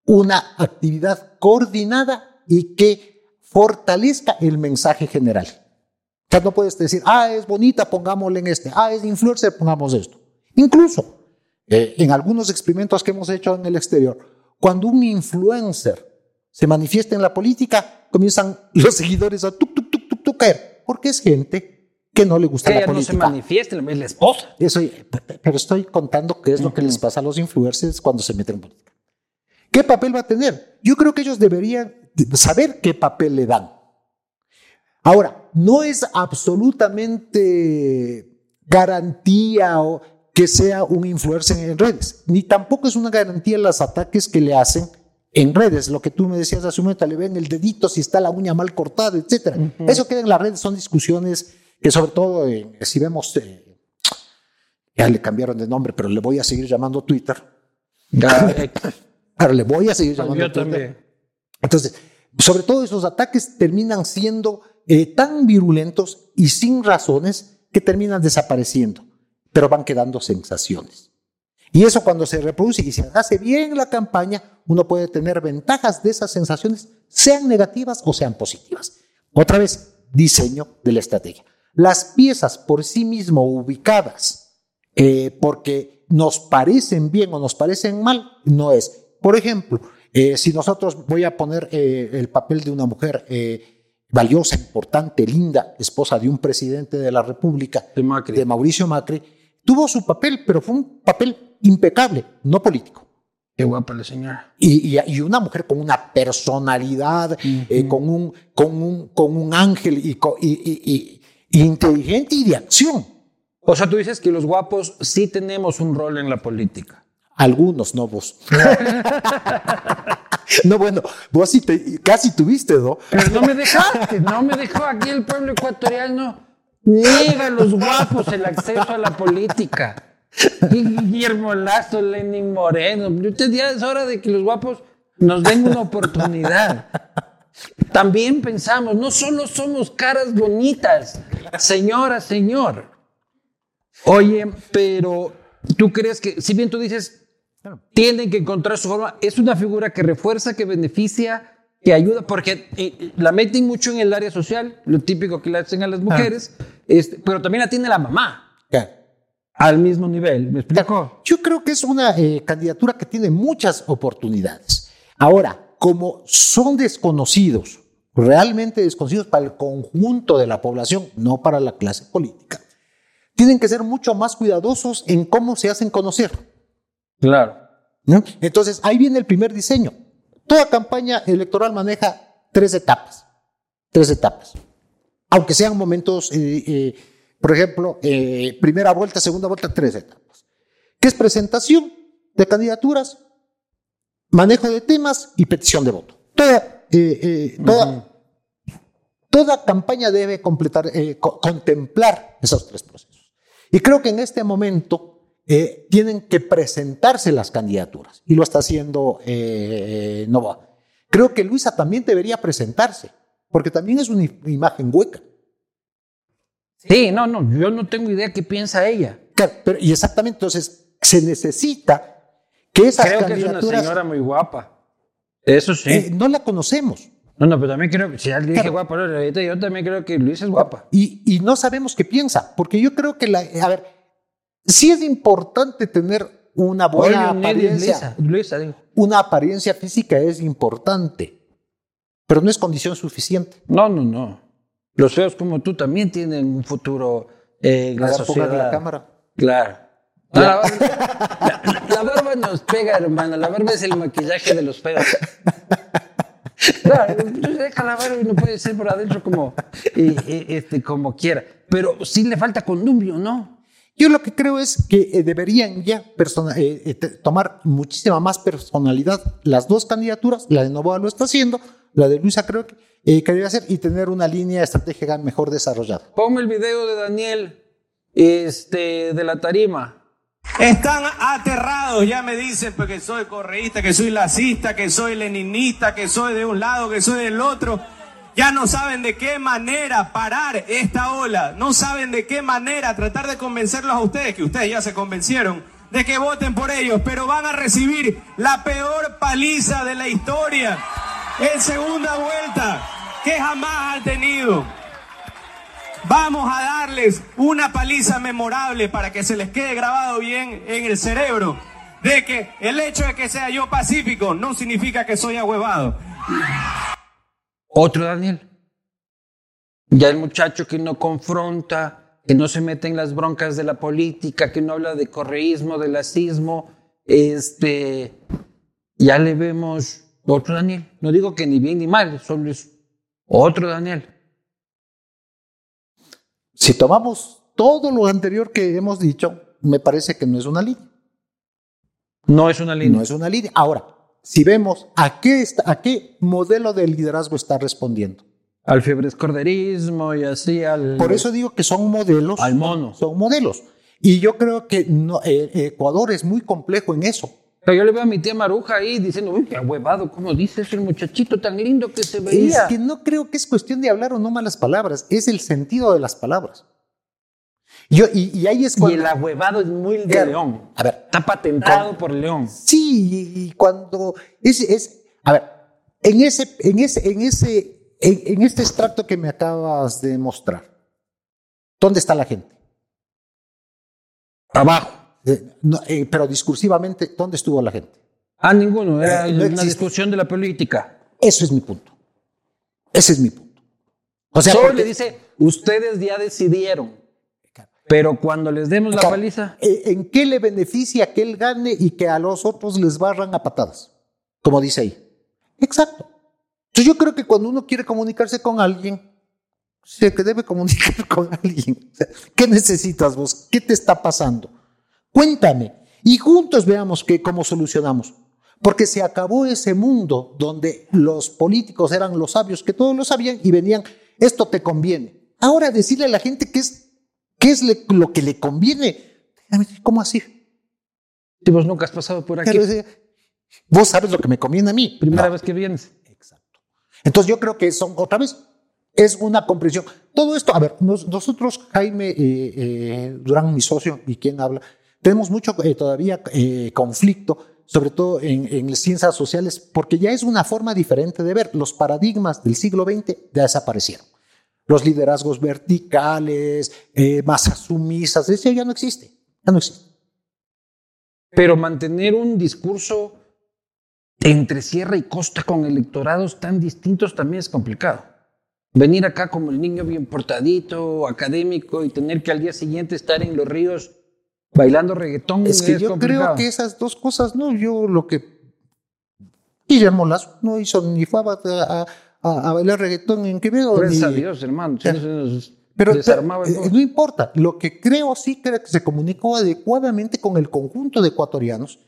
una actividad coordinada y que fortalezca el mensaje general. O sea, no puedes decir, ah, es bonita, pongámosle en este, ah, es influencer, pongamos esto. Incluso eh, en algunos experimentos que hemos hecho en el exterior, cuando un influencer se manifiesta en la política, comienzan los seguidores a tuk, tuk, tuk, tuk, tuk, caer, porque es gente que no le gusta Que la ella no se política. manifieste, es la esposa. Eso, pero estoy contando qué es lo que les pasa a los influencers cuando se meten en política. ¿Qué papel va a tener? Yo creo que ellos deberían saber qué papel le dan. Ahora, no es absolutamente garantía o que sea un influencer en redes, ni tampoco es una garantía los ataques que le hacen en redes. Lo que tú me decías hace un momento, le ven el dedito si está la uña mal cortada, etcétera. Eso queda en las redes, son discusiones que sobre todo eh, si vemos, eh, ya le cambiaron de nombre, pero le voy a seguir llamando Twitter. [laughs] Pero le voy a seguir llamando Yo Twitter. también. Entonces, sobre todo esos ataques terminan siendo eh, tan virulentos y sin razones que terminan desapareciendo, pero van quedando sensaciones. Y eso cuando se reproduce y se hace bien la campaña, uno puede tener ventajas de esas sensaciones, sean negativas o sean positivas. Otra vez, diseño de la estrategia. Las piezas por sí mismo ubicadas, eh, porque nos parecen bien o nos parecen mal, no es. Por ejemplo, eh, si nosotros voy a poner eh, el papel de una mujer valiosa, importante, linda, esposa de un presidente de la República, De Macri. de Mauricio Macri, tuvo su papel, pero fue un papel impecable, no político. Qué guapa la señora. Y, y- y una mujer con una personalidad, eh, con, un, con, un, con un ángel y- y inteligente y de acción. O sea, tú dices que los guapos sí tenemos un rol en la política. Algunos, no vos. [laughs] no, bueno, vos sí te- casi tuviste, ¿no? Pero no me dejaste, no me dejó aquí el pueblo ecuatoriano. Niega a los guapos el acceso a la política. Guillermo Lazo, Lenin Moreno. Usted ya es hora de que los guapos nos den una oportunidad. También pensamos, no solo somos caras bonitas, señora, señor. Oye, pero tú crees que, si bien tú dices, tienen que encontrar su forma, es una figura que refuerza, que beneficia, que ayuda, porque eh, la meten mucho en el área social, lo típico que le hacen a las mujeres, este, pero también la tiene la mamá Claro. al mismo nivel. ¿Me explico? Yo creo que es una eh, candidatura que tiene muchas oportunidades. Ahora, como son desconocidos, realmente desconocidos para el conjunto de la población, no para la clase política, tienen que ser mucho más cuidadosos en cómo se hacen conocer. Claro. ¿no? Entonces, ahí viene el primer diseño. Toda campaña electoral maneja tres etapas. Tres etapas. Aunque sean momentos, eh, eh, por ejemplo, eh, primera vuelta, segunda vuelta, tres etapas. Que es presentación de candidaturas, manejo de temas y petición de voto. Toda, toda, toda campaña debe completar, co- contemplar esos tres procesos. Y creo que en este momento eh, tienen que presentarse las candidaturas y lo está haciendo eh, Nova. Creo que Luisa también debería presentarse, porque también es una imagen hueca. Sí, no, no, yo no tengo idea qué piensa ella. Claro, pero- y exactamente, entonces se necesita que esas Creo que es una candidaturas señora muy guapa. Eso sí. eh, no la conocemos. no, no, pero también creo que, si dije Claro. guapa, ahora, ahorita yo también creo que Luis es guapa. Y, y no sabemos qué piensa, porque yo creo que la, a ver, sí es importante tener una buena Oye, apariencia. Una apariencia física es importante, pero no es condición suficiente. No, no, no. Los feos como tú también tienen un futuro eh, en la sociedad. la cámara. Claro. No, la, barba, la- la barba nos pega, hermano. La barba es el maquillaje de los feos. Claro, deja la barba y no puede ser por adentro como, este, como quiera. Pero sí le falta condumio, ¿no? Yo lo que creo es que eh, deberían ya eh, eh, tomar muchísima más personalidad las dos candidaturas, la de Novoa lo está haciendo, la de Luisa creo que, eh, que debe hacer y tener una línea estratégica mejor desarrollada. Ponme el video de Daniel este, de la tarima. Están aterrados, ya me dicen pues, que soy correísta, que soy lacista, que soy leninista, que soy de un lado, que soy del otro. Ya no saben de qué manera parar esta ola, no saben de qué manera tratar de convencerlos a ustedes, que ustedes ya se convencieron, de que voten por ellos, pero van a recibir la peor paliza de la historia en segunda vuelta que jamás han tenido. Vamos a darles una paliza memorable para que se les quede grabado bien en el cerebro de que el hecho de que sea yo pacífico no significa que soy ahuevado. Otro Daniel. Ya el muchacho que no confronta, que no se mete en las broncas de la política, que no habla de correísmo, de lacismo, este, ya le vemos otro Daniel. No digo que ni bien ni mal, solo es otro Daniel. Si tomamos todo lo anterior que hemos dicho, me parece que no es una línea. No es una línea. No es una línea. Ahora, si vemos a qué, está- a qué modelo de liderazgo está respondiendo. Al fiebrescorderismo y así al... Por eso digo que son modelos. Al mono. Son modelos. Y yo creo que no- eh, Ecuador es muy complejo en eso. Pero yo le veo a mi tía Maruja ahí diciendo, uy, qué huevado, ¿cómo dices el muchachito tan lindo que se veía? Es que no creo que es cuestión de hablar o no malas palabras, es el sentido de las palabras. Yo, y, y ahí es Y cuando... el ahuevado es muy de. León. A ver, Está patentado por León. Sí, y, y cuando es, es, a ver, en ese, en ese, en ese, en, en este extracto que me acabas de mostrar, ¿dónde está la gente? Abajo. Eh, no, eh, pero discursivamente, ¿dónde estuvo la gente? Ah, ninguno. Era Eh, no una existe. discusión de la política. Eso es mi punto. Ese es mi punto. O sea, Solo porque- le dice, ustedes ya decidieron. Pero cuando les demos la paliza, eh, ¿En qué le beneficia que él gane y que a los otros les barran a patadas? Como dice ahí. Exacto. Entonces yo creo que cuando uno quiere comunicarse con alguien, se que debe comunicar [laughs] con alguien. ¿Qué necesitas vos? ¿Qué te está pasando? Cuéntame. Y juntos veamos que, cómo solucionamos. Porque se acabó ese mundo donde los políticos eran los sabios, que todos lo sabían y venían, esto te conviene. Ahora decirle a la gente qué es, qué es le- lo que le conviene. ¿Cómo así? si vos nunca has pasado por aquí, Claro, Vos sabes lo que me conviene a mí. primera No. vez que vienes. Exacto. Entonces yo creo que son, otra vez, es una comprensión. Todo esto, a ver, nos- nosotros, Jaime eh, eh, Durán, mi socio, y quien habla, tenemos mucho eh, todavía conflicto, sobre todo en, en las ciencias sociales, porque ya es una forma diferente de ver. Los paradigmas del siglo XX ya desaparecieron. Los liderazgos verticales, eh, masas sumisas, eso ya no existe. Ya no existe. Pero mantener un discurso entre sierra y costa con electorados tan distintos también es complicado. Venir acá como el niño bien portadito, académico, y tener que al día siguiente estar en los ríos bailando reggaetón Es que yo complicado. creo que esas dos cosas, no, yo lo que Guillermo Lazo no hizo ni fue a, a- a- a bailar reggaetón en Quevedo. Gracias a Dios, hermano. Ya. Pero, eh, no importa, lo que creo sí que se comunicó adecuadamente con el conjunto de ecuatorianos.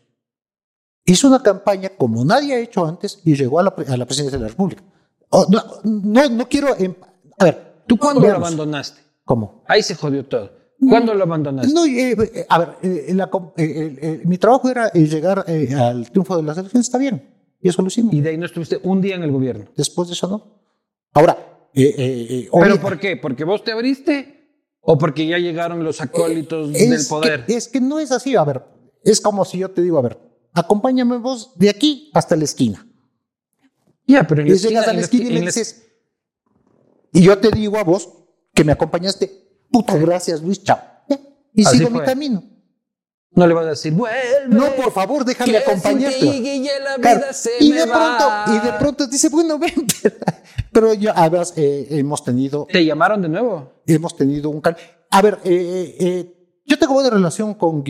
Hizo una campaña como nadie ha hecho antes y llegó a la, a la presidencia de la República. Oh, no, no, no quiero... em- a ver, ¿Tú cuándo lo abandonaste? ¿Cómo? Ahí se jodió todo. ¿Cuándo lo abandonaste? No, eh, eh, a ver, eh, la eh, eh, mi trabajo era llegar al triunfo de las elecciones, está bien, y eso lo hicimos. Y de ahí no estuviste un día en el gobierno. Después de eso no. Ahora, eh, eh, eh, ¿Pero por qué? ¿Porque vos te abriste? ¿O porque ya llegaron los acólitos es del poder? Que, es que no es así, a ver, es como si yo te digo, a ver, acompáñame vos de aquí hasta la esquina. ya, pero en Y la llegas a la en esquina y me la- dices, y yo te digo a vos que me acompañaste, puta gracias Luis, chao. Y Así sigo mi fue. camino. No le vas a decir, vuelve. No, por favor, déjame acompañarte. Claro, y de pronto, va. y de pronto dice, bueno, ven, [laughs] pero yo, a ver, eh, hemos tenido, ¿Te llamaron de nuevo? hemos tenido un A ver, eh, eh, yo tengo buena relación con,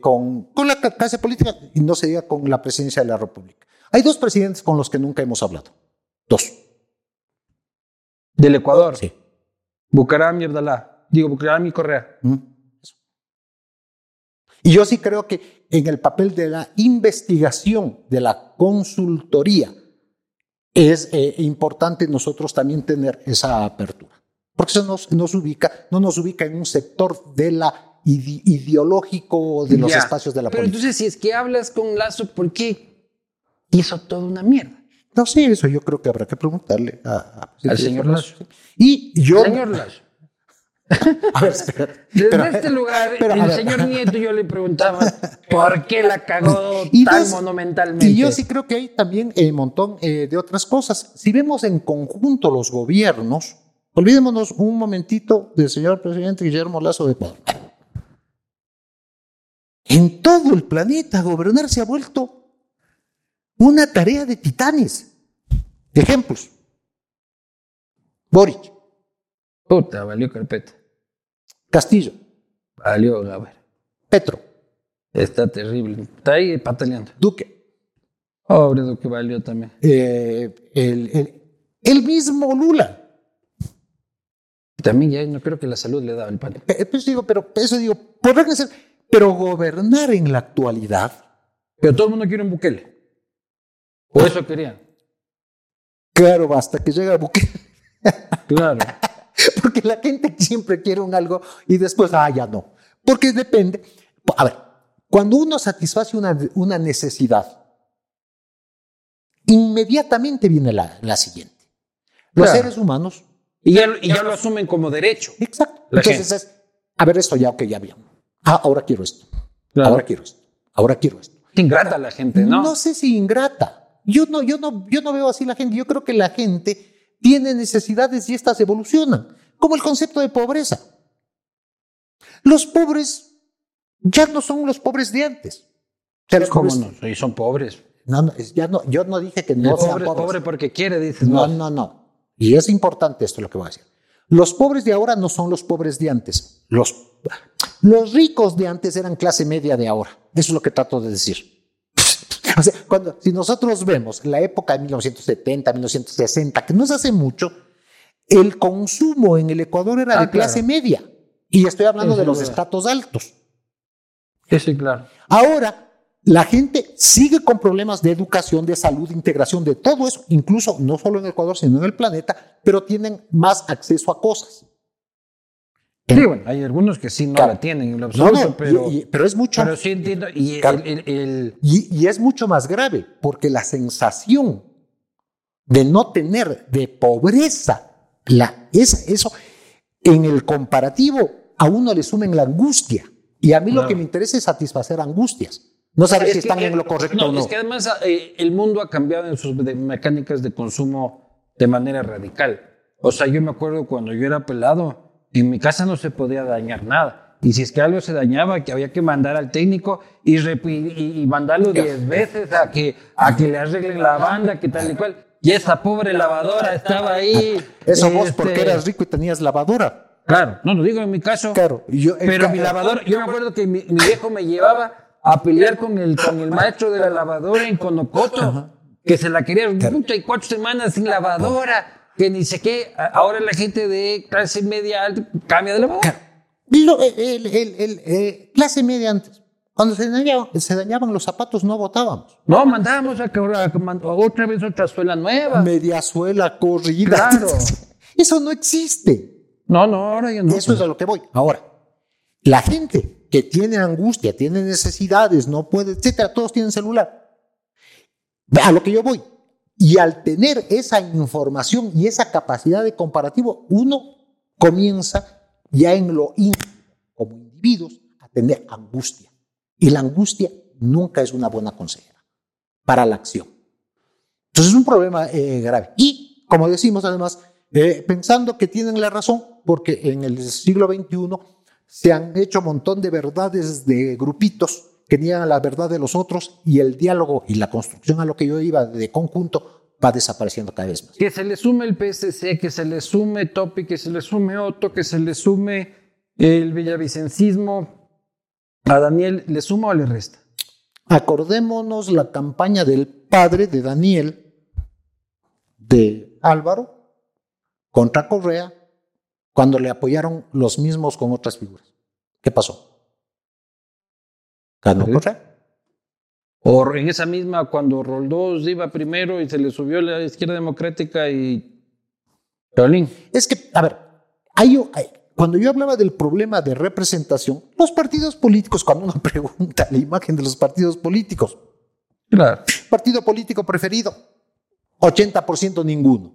con, con la clase política y no se diga con la presidencia de la República. Hay dos presidentes con los que nunca hemos hablado. Dos. Del Ecuador. Sí. Bucaram y Abdalá. Digo, Bucaram y Correa. ¿Mm? Y yo sí creo que en el papel de la investigación, de la consultoría, es eh, importante nosotros también tener esa apertura. Porque eso nos, nos ubica, no nos ubica en un sector de la ide- ideológico de los Ya. espacios de la Pero política. entonces, si es que hablas con Lazo, ¿por qué hizo toda una mierda? No sé, eso yo creo que habrá que preguntarle a- a- Al señor Lazo. Y yo. Señor Lazo. A ver, espera. Desde este lugar, pero, el ver. señor Nieto yo le preguntaba por qué la cagó [laughs] Y tan dos- monumentalmente. Y yo sí creo que hay también un montón eh, de otras cosas. Si vemos en conjunto los gobiernos, olvidémonos un momentito del señor presidente Guillermo Lazo de Ecuador. En todo el planeta, gobernar se ha vuelto una tarea de titanes. Ejemplos. Boric, Puta, valió carpeta. Castillo, Valió, a ver. Petro, Está terrible. Está ahí pataleando. Duque, Pobre Duque valió también. eh, el, el- el mismo Lula. También ya no creo que la salud le daba el pan. Pe- Pues digo, pero eso digo, podrán ser, pero gobernar en la actualidad, Pero todo el mundo quiere un Bukele. O eso querían. claro, basta que llega Bukele, Claro. [laughs] porque la gente siempre quiere un algo y después, ah, ya no. Porque depende, a ver, cuando uno satisface una, una necesidad, inmediatamente viene la, la siguiente. Los Claro. seres humanos, Y ya, y ya lo asumen como derecho. exacto. La Entonces es, a ver, esto ya, ok, ya bien. Ah, ahora quiero esto. Claro. Ahora quiero esto. Ahora quiero esto. Ingrata la gente, ¿no? sé si ingrata. Yo no, yo no, yo no veo así la gente. Yo creo que la gente tiene necesidades y estas evolucionan, como el concepto de pobreza. Los pobres ya no son los pobres de antes. O sea, los ¿Cómo pobres- no? Sí, son pobres. No, no, ya no, yo no dije que no el sean pobre es pobres. pobre porque quiere, dices. No, no, no. Y es importante esto lo que voy a decir. Los pobres de ahora no son los pobres de antes. Los, los ricos de antes eran clase media de ahora. Eso es lo que trato de decir. O sea, cuando, si nosotros vemos la época de 1970, 1960, que no es hace mucho, el consumo en el Ecuador era Ah, de clase claro. media. Y estoy hablando de los estratos altos. Sí, sí, claro. Ahora, la gente sigue con problemas de educación, de salud, de integración, de todo eso, incluso no solo en Ecuador, sino en el planeta, pero tienen más acceso a cosas. Sí, bueno, hay algunos que sí no Claro. la tienen en lo absoluto, no, pero, y- y- pero es mucho. pero sí entiendo. Y Claro. el, el- el- Y, y es mucho más grave, porque la sensación de no tener, de pobreza, la, es, eso, en el comparativo, a uno le sumen la angustia. Y a mí lo que me interesa es satisfacer angustias. No saber Es si están en lo correcto no, o no. Es que además eh, el mundo ha cambiado en sus de- mecánicas de consumo de manera radical. O sea, yo me acuerdo cuando yo era pelado, en mi casa no se podía dañar nada. Y si es que algo se dañaba, que había que mandar al técnico y, y, y mandarlo diez veces a que, a que le arreglen la banda, que tal y cual. Y esa pobre lavadora estaba ahí. Eso vos este, porque eras rico y tenías lavadora. Claro, no lo digo en mi caso. Claro, yo- pero mi lavadora, yo me acuerdo que mi, mi viejo me llevaba a pelear con el, con el maestro de la lavadora en Conocoto, que se la quería, puta, y cuatro semanas sin lavadora, que ni sé qué. Ahora la gente de clase media alta cambia de lavadora. Lo- el, el- el- el, eh, clase media antes. Cuando se dañaban, se dañaban los zapatos, no votábamos. No, mandábamos a, que otra vez otra suela nueva. Media suela corrida. Claro. [laughs] Eso no existe. No, no, ahora ya no. Eso es a lo que voy. Ahora, la gente que tiene angustia, tiene necesidades, no puede, etcétera, todos tienen celular. A lo que yo voy. Y al tener esa información y esa capacidad de comparativo, uno comienza ya en lo íntimo, como individuos, a tener angustia. Y la angustia nunca es una buena consejera para la acción. Entonces es un problema eh, grave. Y, como decimos además, eh, pensando que tienen la razón, porque en el siglo XXI se han hecho un montón de verdades de grupitos que niegan la verdad de los otros y el diálogo y la construcción a lo que yo iba de conjunto va desapareciendo cada vez más. Que se le sume el PSC, que se le sume Topi, que se le sume Otto, que se le sume el villavicencismo. A Daniel, ¿le suma o le resta? Acordémonos la campaña del padre de Daniel, de Álvaro, contra Correa, cuando le apoyaron los mismos con otras figuras. ¿Qué pasó? Ganó. Correa. O en esa misma, cuando Roldós iba primero y se le subió la izquierda democrática y. Es que, a ver, hay, hay- cuando yo hablaba del problema de representación, los partidos políticos, cuando uno [laughs] pregunta la imagen de los partidos políticos, Claro. partido político preferido, 80% ninguno.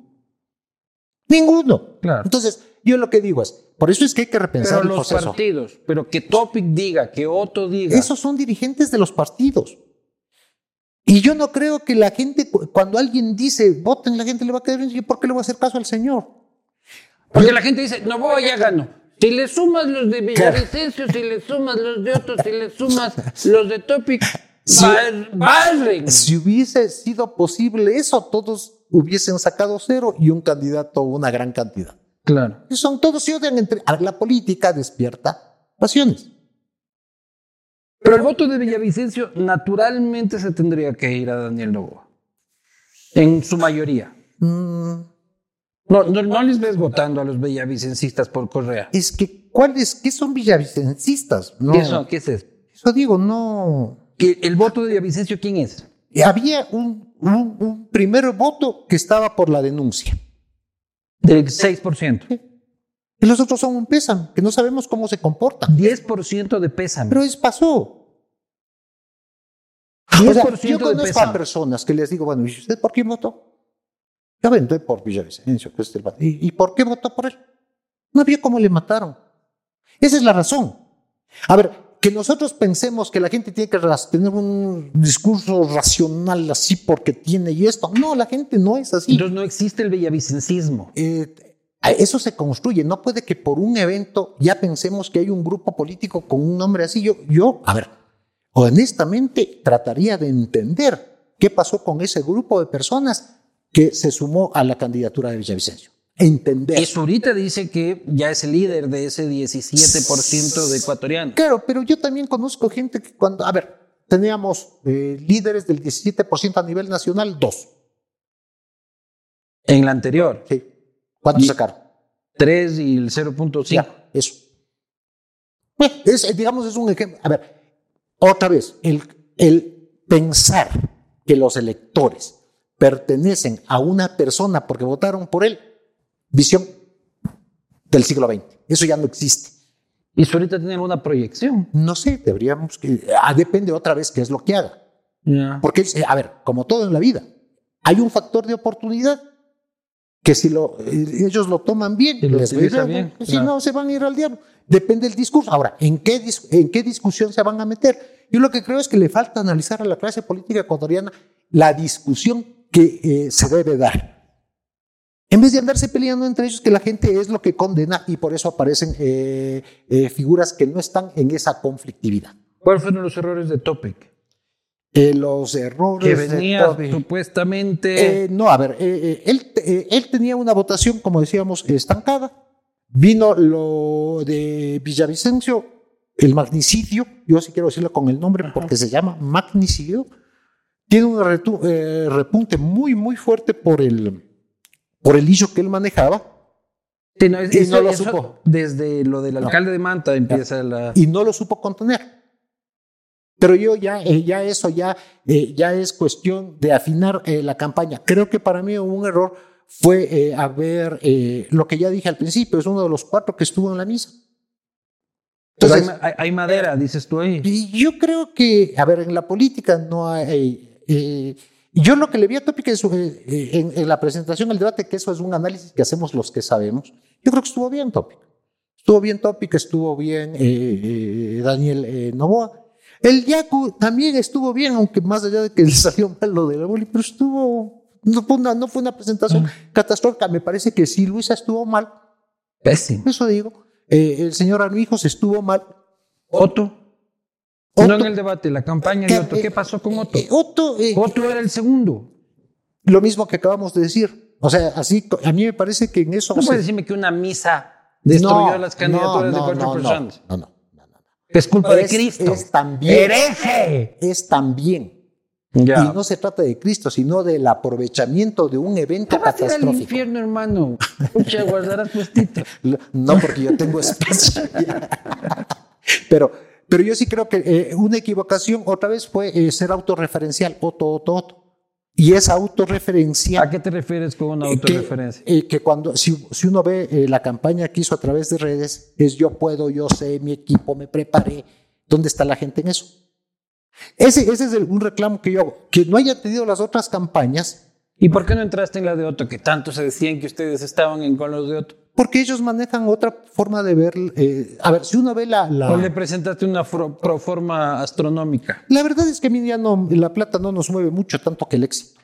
Ninguno. Claro. Entonces, yo lo que digo es, por eso es que hay que repensar Pero el los proceso. partidos, pero que Topic diga, que Otto diga. Esos son dirigentes de los partidos. Y yo no creo que la gente, cu- cuando alguien dice voten, la gente le va a quedar bien, ¿y ¿por qué le va a hacer caso al señor? Porque la gente dice, no voy, ya gano. Si le sumas los de Villavicencio, si le sumas los de Otto, si le sumas los de Topic, [laughs] bar- barren. Si hubiese sido posible eso, todos hubiesen sacado cero y un candidato una gran cantidad. Claro. Y son todos se odian entre. a ver, La política despierta pasiones. Pero el voto de Villavicencio naturalmente se tendría que ir a Daniel Novoa. En su mayoría. Mm, No, no, no les ves votando a los villavicencistas por Correa. es que, ¿cuáles? ¿Qué son villavicencistas? No, ¿Qué, son? ¿Qué es eso? Eso digo, no. ¿Que ¿El voto de Villavicencio quién es? Había un, un- un primer voto que estaba por la denuncia. Del 6%. Y los otros son un pésame, que no sabemos cómo se comportan. 10% de pésame. Pero eso pasó. O sea, 10% yo de conozco pesa. a personas que les digo, bueno, ¿y usted por quién votó? Yo aventé por Villavicencio, que es el- ¿Y, ¿Y por qué votó por él? No vio cómo le mataron. Esa es la razón. A ver, que nosotros pensemos que la gente tiene que tener un discurso racional así porque tiene y esto. No, la gente no es así. Entonces no existe el bellavicencismo. Eh, eso se construye. No puede que por un evento ya pensemos que hay un grupo político con un nombre así. Yo, yo, a ver, honestamente trataría de entender qué pasó con ese grupo de personas que se sumó a la candidatura de Villavicencio. Entender. Y Zurita dice que ya es el líder de ese 17% de ecuatorianos. Claro, pero yo también conozco gente que cuando, a ver, teníamos eh, líderes del 17% a nivel nacional, dos. En la anterior, ¿sí? ¿Cuántos Y- sacaron? 3 y el 0.5. Ya, eso. Bueno, es, digamos, es un ejemplo. A ver, otra vez, el, el pensar que los electores pertenecen a una persona porque votaron por él, visión del siglo XX. Eso ya no existe. Y Zurita tiene alguna proyección. No sé, deberíamos que. Ah, depende otra vez qué es lo que haga. Porque, eh, a ver, como todo en la vida, hay un factor de oportunidad que si lo, eh, ellos lo toman bien, Si les bien, si claro. no, se van a ir al diablo. Depende del discurso. Ahora, ¿en qué, dis- ¿en qué discusión se van a meter? Yo lo que creo es que le falta analizar a la clase política ecuatoriana la discusión que eh, se debe dar. En vez de andarse peleando entre ellos, que la gente es lo que condena y por eso aparecen eh, eh, figuras que no están en esa conflictividad. ¿Cuáles fueron los errores de Topic? Eh, los errores Que venía supuestamente. No, a ver, él, él tenía una votación, como decíamos, estancada. Vino lo de Villavicencio, el magnicidio, yo sí quiero decirlo con el nombre porque se llama magnicidio. Tiene un repunte muy, muy fuerte por el, por el hizo que él manejaba Sí, no, es- y eso- no lo supo. Desde lo del No. alcalde de Manta empieza la. y no lo supo contener. Pero yo ya, eh, ya eso ya, eh, ya es cuestión de afinar eh, la campaña. Creo que para mí un error fue eh, haber, eh, lo que ya dije al principio, es uno de los cuatro que estuvo en la misa. Hay, Entonces, ma- hay- hay madera, dices tú ahí. y yo creo que, a ver, en la política no hay... eh, yo lo que le vi a Topic eh, en, en la presentación, el debate, que eso es un análisis que hacemos los que sabemos, yo creo que estuvo bien Topic. Estuvo bien Topic, estuvo bien eh, eh, Daniel eh, Novoa. El Yaku también estuvo bien, aunque más allá de que le salió [laughs] mal lo de la boli, pero estuvo... No fue una, no fue una presentación catastrófica. Me parece que sí, Luisa estuvo mal. Pésimo. Eso digo. El señor Armijos estuvo mal. Otto. Otto. No en el debate, la campaña de Otto. ¿Qué pasó con Otto? Eh, Otto, eh, Otto era el segundo. lo mismo que acabamos de decir. O sea, así, a mí me parece que en eso... No puedes decirme que una misa destruyó No, las candidaturas no, de cuatro personas. No, no, no, es culpa de Es- Cristo. Es también. ¡Hereje! Es también. Ya. Y no se trata de Cristo, sino del aprovechamiento de un Te evento vas a ir al catastrófico. infierno, hermano. [laughs] Pucha, guardarás puestito. No, porque yo tengo espacio. [laughs] pero, pero yo sí creo que eh, una equivocación otra vez fue eh, ser autorreferencial, Otto, Otto, Otto. Y esa autorreferencia ¿A qué te refieres con una eh, que, autorreferencia? eh, que cuando, si, si uno ve eh, la campaña que hizo a través de redes, es yo puedo, yo sé, mi equipo, me preparé. ¿Dónde está la gente en eso? Ese, ese es el- un reclamo que yo hago. Que no haya tenido las otras campañas, ¿Y por qué no entraste en la de Otto? Que tanto se decían que ustedes estaban en con los de Otto. Porque ellos manejan otra forma de ver. eh, a ver, si uno ve la. la ¿O le presentaste una proforma astronómica? La verdad es que a mí ya no, la plata no nos mueve mucho tanto que el éxito.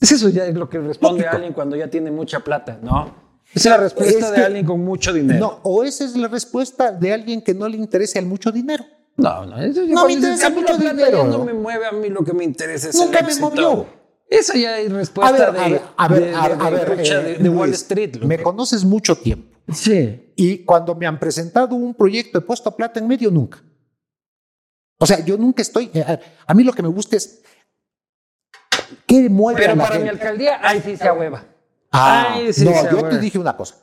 Es eso ya es lo que responde Lógico. alguien cuando ya tiene mucha plata, ¿no? Esa es la respuesta Es de alguien con mucho dinero. No, o esa es la respuesta de alguien que no le interesa el mucho dinero. No, no. Eso, No me interesa "A mí mucho dinero, no ¿no? me mueve a mí lo que me interesa es Nunca el me éxito. movió. Esa ya es respuesta A ver, de, a ver, a ver, de- a- a Wall Street. Me conoces mucho tiempo. Sí. Y cuando me han presentado un proyecto, he puesto plata en medio, nunca. O sea, yo nunca estoy. eh, a- a mí lo que me gusta es. ¿Qué mueve a Pero la para mi alcaldía, ahí sí se hueva. Ah, Ay, sí, no, se yo te dije una cosa.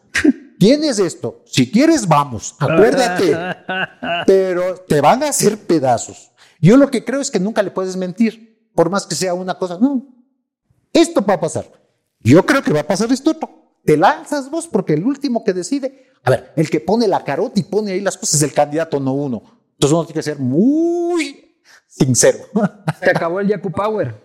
Tienes esto. Si quieres, vamos. Acuérdate. [laughs] pero te van a hacer pedazos. Yo lo que creo es que nunca le puedes mentir, por más que sea una cosa. No, esto va a pasar. Yo creo que va a pasar esto otro. Te lanzas vos porque el último que decide, a ver, el que pone la carota y pone ahí las cosas es el candidato, no uno. Entonces uno tiene que ser muy sincero. [laughs] Se acabó el Yaku Power.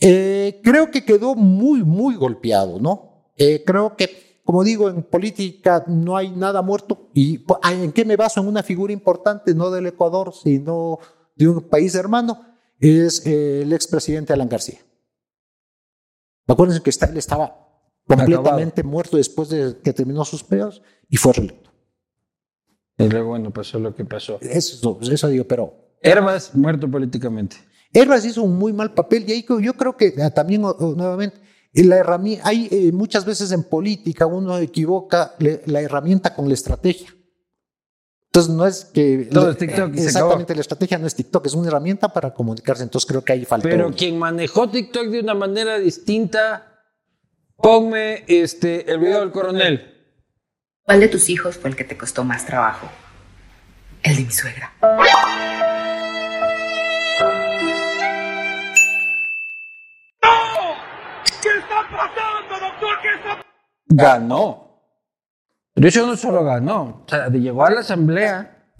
Eh, creo que quedó muy, muy golpeado, ¿no? Eh, creo que, como digo, en política no hay nada muerto. ¿Y en qué me baso? En una figura importante, no del Ecuador, sino de un país hermano, es eh, el expresidente Alan García. Acuérdense que él estaba completamente muerto después de que terminó sus periodos y fue reelecto. Y luego, bueno, pasó lo que pasó. Eso, eso digo, pero Herbas, muerto políticamente. Herbas hizo un muy mal papel y ahí yo creo que ah, también nuevamente en la herramienta hay eh, muchas veces en política uno equivoca le- la herramienta con la estrategia. Entonces no es que Todo es TikTok y se exactamente la estrategia no es TikTok es una herramienta para comunicarse. Entonces creo que ahí faltó. Pero quien manejó TikTok de una manera distinta, ponme este, el video del coronel. ¿Cuál de tus hijos fue el que te costó más trabajo? El de mi suegra. Ganó. Pero eso no solo ganó. O sea, de llegó a la asamblea,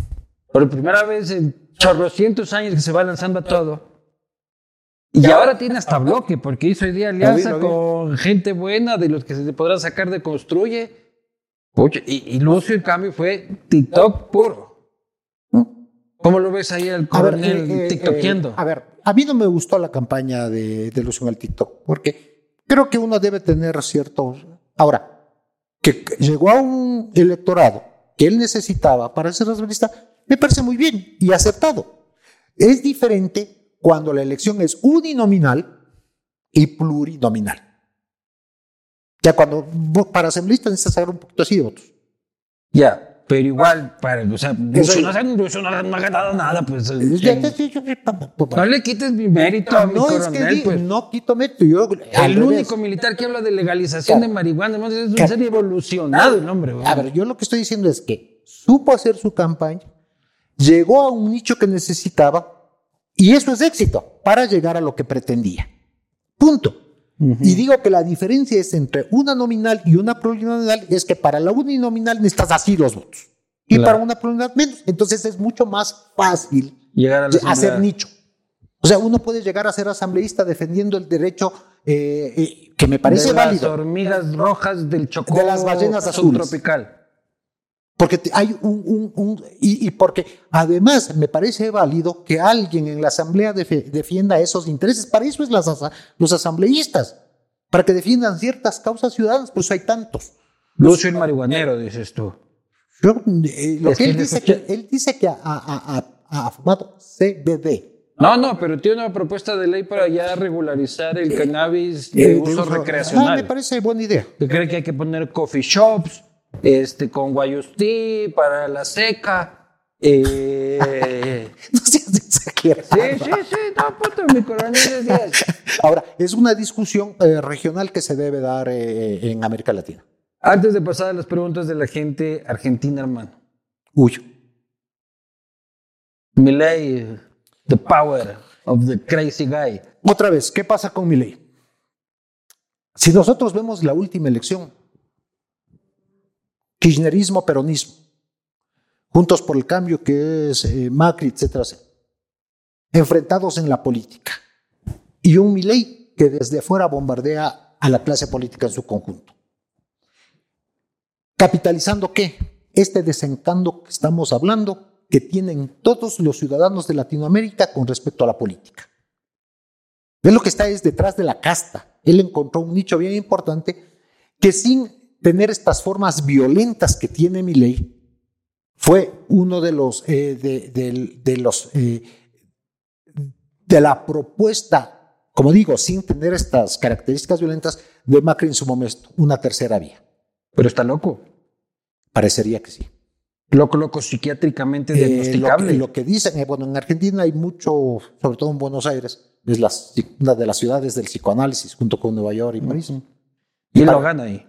por primera vez en chorrocientos años que se va lanzando a todo. Y ahora tiene hasta bloque, porque hizo hoy día alianza Lo vi, lo vi. con gente buena, de los que se podrán sacar de Construye. Y, y Lucio, en cambio, fue TikTok puro. ¿Cómo lo ves ahí al coronel eh, eh, tiktokeando? eh, a ver, a mí no me gustó la campaña de, de Lucio en el TikTok, porque creo que uno debe tener cierto... Ahora, que llegó a un electorado que él necesitaba para ser nacionalista, me parece muy bien y aceptado. Es diferente cuando la elección es uninominal y plurinominal. Ya cuando para asambleísta necesitas saber un poquito así de votos. Ya, pero igual, para, o sea, Eso- no, Lucio no, no ha ganado nada, pues. Ya, en- ya, ya, ya, ya, No le quites mi mérito a mi No es que pues. no quito mérito. Yo, El único militar que habla de legalización Claro. de marihuana, ¿no? es un Claro. ser evolucionado el hombre. güey. A ver, yo lo que estoy diciendo es que supo hacer su campaña, llegó a un nicho que necesitaba y eso es éxito para llegar a lo que pretendía. Punto. Y digo que la diferencia es entre una nominal y una plurinominal es que para la uninominal necesitas así los votos y Claro. para una plurinominal menos. Entonces es mucho más fácil Llegar a la hacer nicho. O sea, uno puede llegar a ser asambleísta defendiendo el derecho eh, eh, que me parece de las válido. hormigas rojas del Chocó De las ballenas azules. subtropical. Porque hay un, un- un- y, y porque además me parece válido que alguien en la asamblea defienda esos intereses. Para eso es las, los asambleístas, para que defiendan ciertas causas ciudadanas, por eso hay tantos. Lucio el marihuanero, dices tú. Yo, eh, lo que él dice que él dice que ha, ha- ha- ha fumado CBD. No, no, pero tiene una propuesta de ley para ya regularizar el cannabis eh, de de uso uso- recreacional. Ah, me parece buena idea. cree que hay que poner coffee shops este, con guayustí para la seca. Eh, [laughs] No seas exagerado. sí, sí, sí, no, puto, mi coronel es 10. Ahora, es una discusión eh, regional que se debe dar eh, en América Latina. Antes de pasar a las preguntas de la gente argentina, hermano. Uy, Milei, the power of the crazy guy. Otra vez, ¿qué pasa con mi ley? Si nosotros vemos la última elección, kirchnerismo, peronismo, juntos por el cambio que es eh, Macri, etcétera, enfrentados en la política, y un Milei que desde afuera bombardea a la clase política en su conjunto. ¿Capitalizando qué? Este desencanto que estamos hablando que tienen todos los ciudadanos de Latinoamérica con respecto a la política. Él lo que está es detrás de la casta. Él encontró un nicho bien importante que sin tener estas formas violentas que tiene mi ley, fue uno de los, eh, de, de- de los eh, de la propuesta, como digo, sin tener estas características violentas de Macri en su momento, una tercera vía. Pero está loco. Parecería que sí. Loco, loco, psiquiátricamente Eh, lo, diagnosticable. que- lo que dicen, eh, bueno, en Argentina hay mucho, sobre todo en Buenos Aires, es la- una de las ciudades del psicoanálisis, junto con Nueva York y París. y él para- lo gana ahí.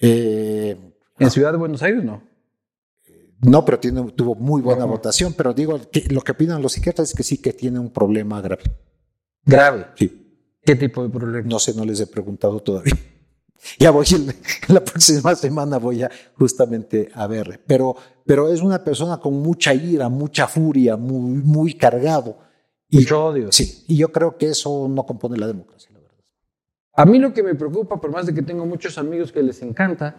Eh, En Ciudad de Buenos Aires, no. no, pero tiene, tuvo muy buena votación, pero digo, que lo que opinan los psiquiatras es que sí que tiene un problema grave. Grave. Sí, ¿Qué tipo de problema? no sé, no les he preguntado todavía. [laughs] Ya voy, la próxima semana voy a justamente a ver, pero, pero es una persona con mucha ira, mucha furia, muy, muy cargado. Y, Mucho odio. sí, y yo creo que eso no compone la democracia. A mí lo que me preocupa, por más de que tengo muchos amigos que les encanta,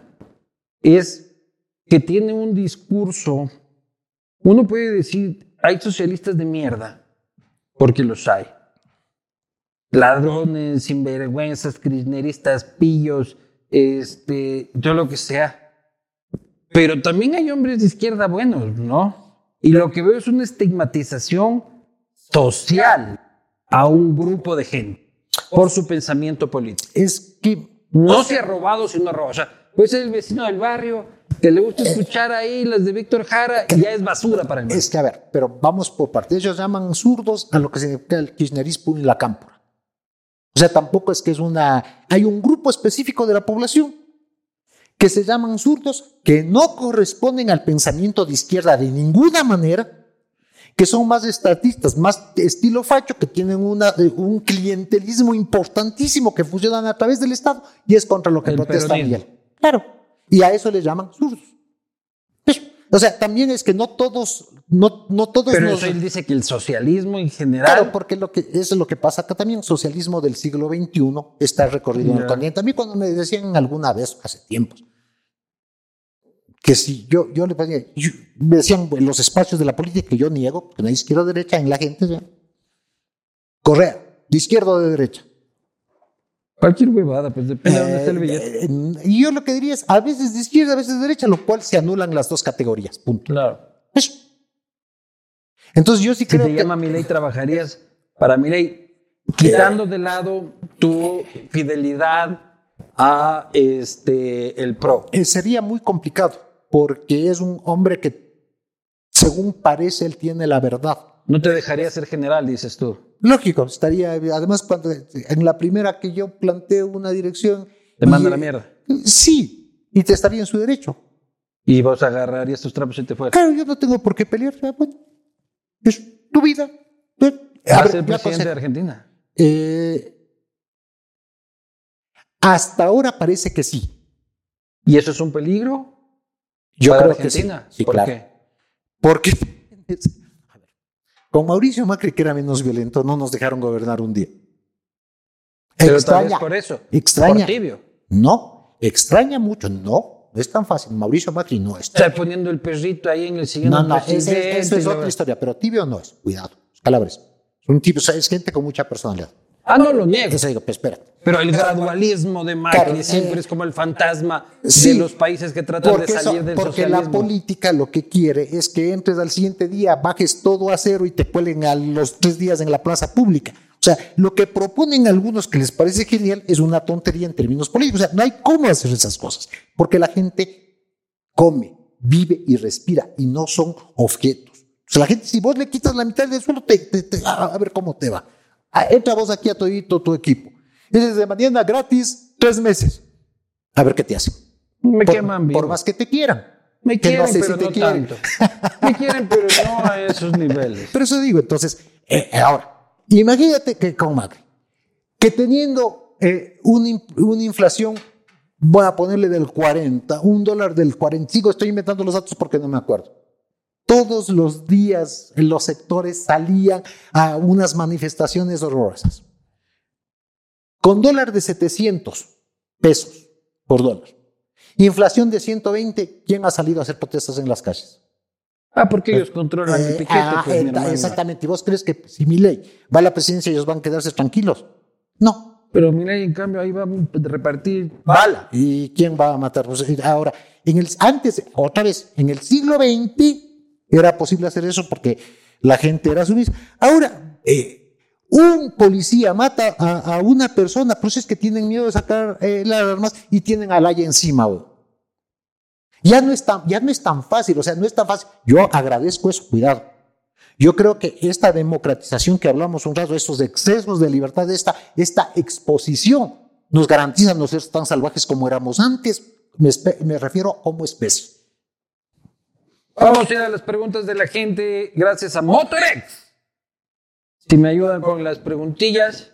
es que tiene un discurso. Uno puede decir, hay socialistas de mierda, porque los hay. Ladrones, sinvergüenzas, kirchneristas, pillos, este, todo lo que sea. Pero también hay hombres de izquierda buenos, ¿no? Y lo que veo es una estigmatización social a un grupo de gente por su pensamiento político. Es que No se ha robado, sino roba. O sea, puede ser el vecino del barrio que le gusta escuchar ahí las de Víctor Jara y ya es basura para el Es que, a ver, pero vamos por partes. Ellos llaman zurdos a lo que significa el kirchnerismo y la cámpora. O sea, tampoco es que es una... Hay un grupo específico de la población que se llaman zurdos, que no corresponden al pensamiento de izquierda de ninguna manera, que son más estatistas, más estilo facho, que tienen una, un clientelismo importantísimo que funcionan a través del Estado y es contra lo que El protesta. Miguel. Claro. Y a eso le llaman zurdos. O sea, también es que no todos, no, no todos Pero nos- eso él dice que el socialismo en general. Claro, porque lo que, eso es lo que pasa acá también. Socialismo del siglo XXI está recorrido en el continente. A mí cuando me decían alguna vez, hace tiempos, que si yo, yo le pedía, yo- me decían en los espacios de la política que yo niego, que no hay izquierda o derecha en la gente, ¿sí? Correa, de izquierda o de derecha. Cualquier huevada, pues depende de dónde esté el Eh, billete. eh, y yo lo que diría es, a veces de izquierda, a veces de derecha, lo cual se anulan las dos categorías. Punto. Claro. Eso. Entonces yo sí Si creo te que... llama Milei, trabajarías para Milei, quitando de lado tu fidelidad a este, el PRO. Eh, sería muy complicado porque es un hombre que, según parece, él tiene la verdad. No te dejaría ser general, dices tú. Lógico, estaría, además, cuando en la primera que yo planteo una dirección. Te manda la mierda. Sí, y te estaría en su derecho. Y vos agarrarías tus trapos y te fueras. Claro, yo no tengo por qué pelear. bueno, es tu vida. A ¿Vas a ver, ser presidente de Argentina? eh, hasta ahora parece que sí. ¿Y eso es un peligro? Yo para creo Argentina? que sí. Sí, ¿Por claro. qué? Porque [laughs] con Mauricio Macri, que era menos violento, no nos dejaron gobernar un día. Pero tal vez extraña, por eso. extraña. Por tibio. No, extraña mucho. No, no es tan fácil. Mauricio Macri no es. Está poniendo el perrito ahí en el siguiente No, no, eso es otra historia, pero tibio no es. Cuidado, calabres. Es un tipo, sea, es gente con mucha personalidad. Ah, no lo niego. Eso digo, pues espérate. Pero el gradualismo de Macri Claro, siempre eh, es como el fantasma Sí, de los países que tratan de Porque, eso- salir del porque la socialismo. política lo que quiere es que entres al siguiente día, bajes todo a cero y te cuelen a los tres días en la plaza pública. O sea, lo que proponen algunos que les parece genial es una tontería en términos políticos. O sea, no hay cómo hacer esas cosas, porque la gente come, vive y respira y no son objetos. O sea, la gente, si vos le quitas la mitad del suelo, te, te- te- a, a ver cómo te va. Ah, Entra vos aquí a todito tu equipo. Es de mañana gratis, tres meses. A ver qué te hacen. Me Por, queman vivo. por más que te quieran. Me quieren, no sé pero si no quieren. tanto. Me quieren, pero no a esos niveles. Pero eso digo, entonces, eh, ahora, imagínate que con Macri, que teniendo eh, una inflación, voy a ponerle del 40, un dólar del 45, estoy inventando los datos porque no me acuerdo. Todos los días en los sectores salían a unas manifestaciones horrorosas. Con dólar de 700 pesos por dólar. Inflación de 120, ¿quién ha salido a hacer protestas en las calles? Ah, porque ellos controlan el Eh, piquete, ah, pues, mi eh, exactamente. ¿Y vos crees que si mi ley va a la presidencia ellos van a quedarse tranquilos? No. Pero mira, en cambio ahí va a repartir Bala. ¿Y quién va a matar? Pues, eh, ahora, en el, antes, otra vez, en el siglo XX era posible hacer eso porque la gente era sumisa. Ahora, eh, un policía mata a, a una persona, pues es que tienen miedo de sacar eh, las armas y tienen al haya encima. güey. Ya no, es tan, ya no es tan fácil, o sea, no es tan fácil. Yo agradezco eso, cuidado. Yo creo que esta democratización que hablamos un rato, estos excesos de libertad, esta, esta exposición, nos garantiza no ser tan salvajes como éramos antes. Me, me refiero como especie. Vamos a ir a las preguntas de la gente gracias a Motorex. Si me ayudan con las preguntillas.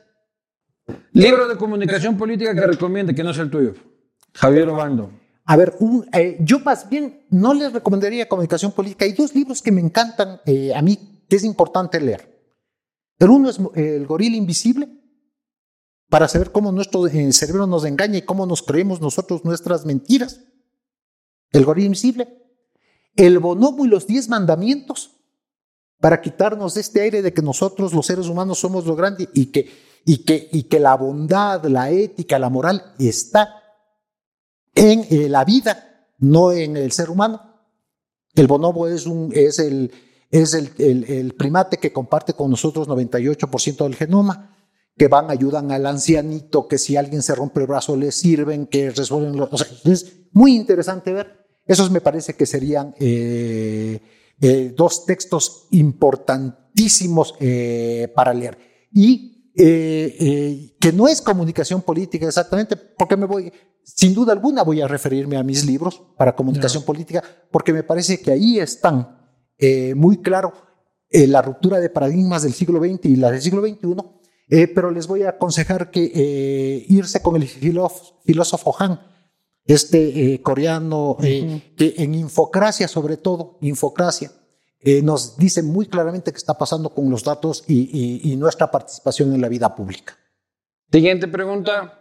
Libro de comunicación política que recomiende, que no sea el tuyo. Javier Obando. A ver, un, eh, yo más bien no les recomendaría comunicación política. Hay dos libros que me encantan eh, a mí, que es importante leer. El uno es el gorila invisible, para saber cómo nuestro eh, cerebro nos engaña y cómo nos creemos nosotros nuestras mentiras. El gorila invisible. El bonobo y los diez mandamientos, para quitarnos de este aire de que nosotros los seres humanos somos lo grande y que, y que, y que la bondad, la ética, la moral está en eh, la vida, no en el ser humano. El bonobo es, un, es, el, es el, el, primate que comparte con nosotros 98% del genoma, que van, ayudan al ancianito, que si alguien se rompe el brazo les sirven, que resuelven los... Es muy interesante ver. Esos me parece que serían eh, eh, dos textos importantísimos eh, para leer. Y que no es comunicación política exactamente, porque me voy, sin duda alguna voy a referirme a mis libros para comunicación política, porque me parece que ahí están muy claro la ruptura de paradigmas del siglo XX y la del siglo XXI, eh, pero les voy a aconsejar que irse con el filósofo, Han, este coreano, que en Infocracia, sobre todo, Infocracia, nos dice muy claramente qué está pasando con los datos y nuestra participación en la vida pública. Siguiente pregunta.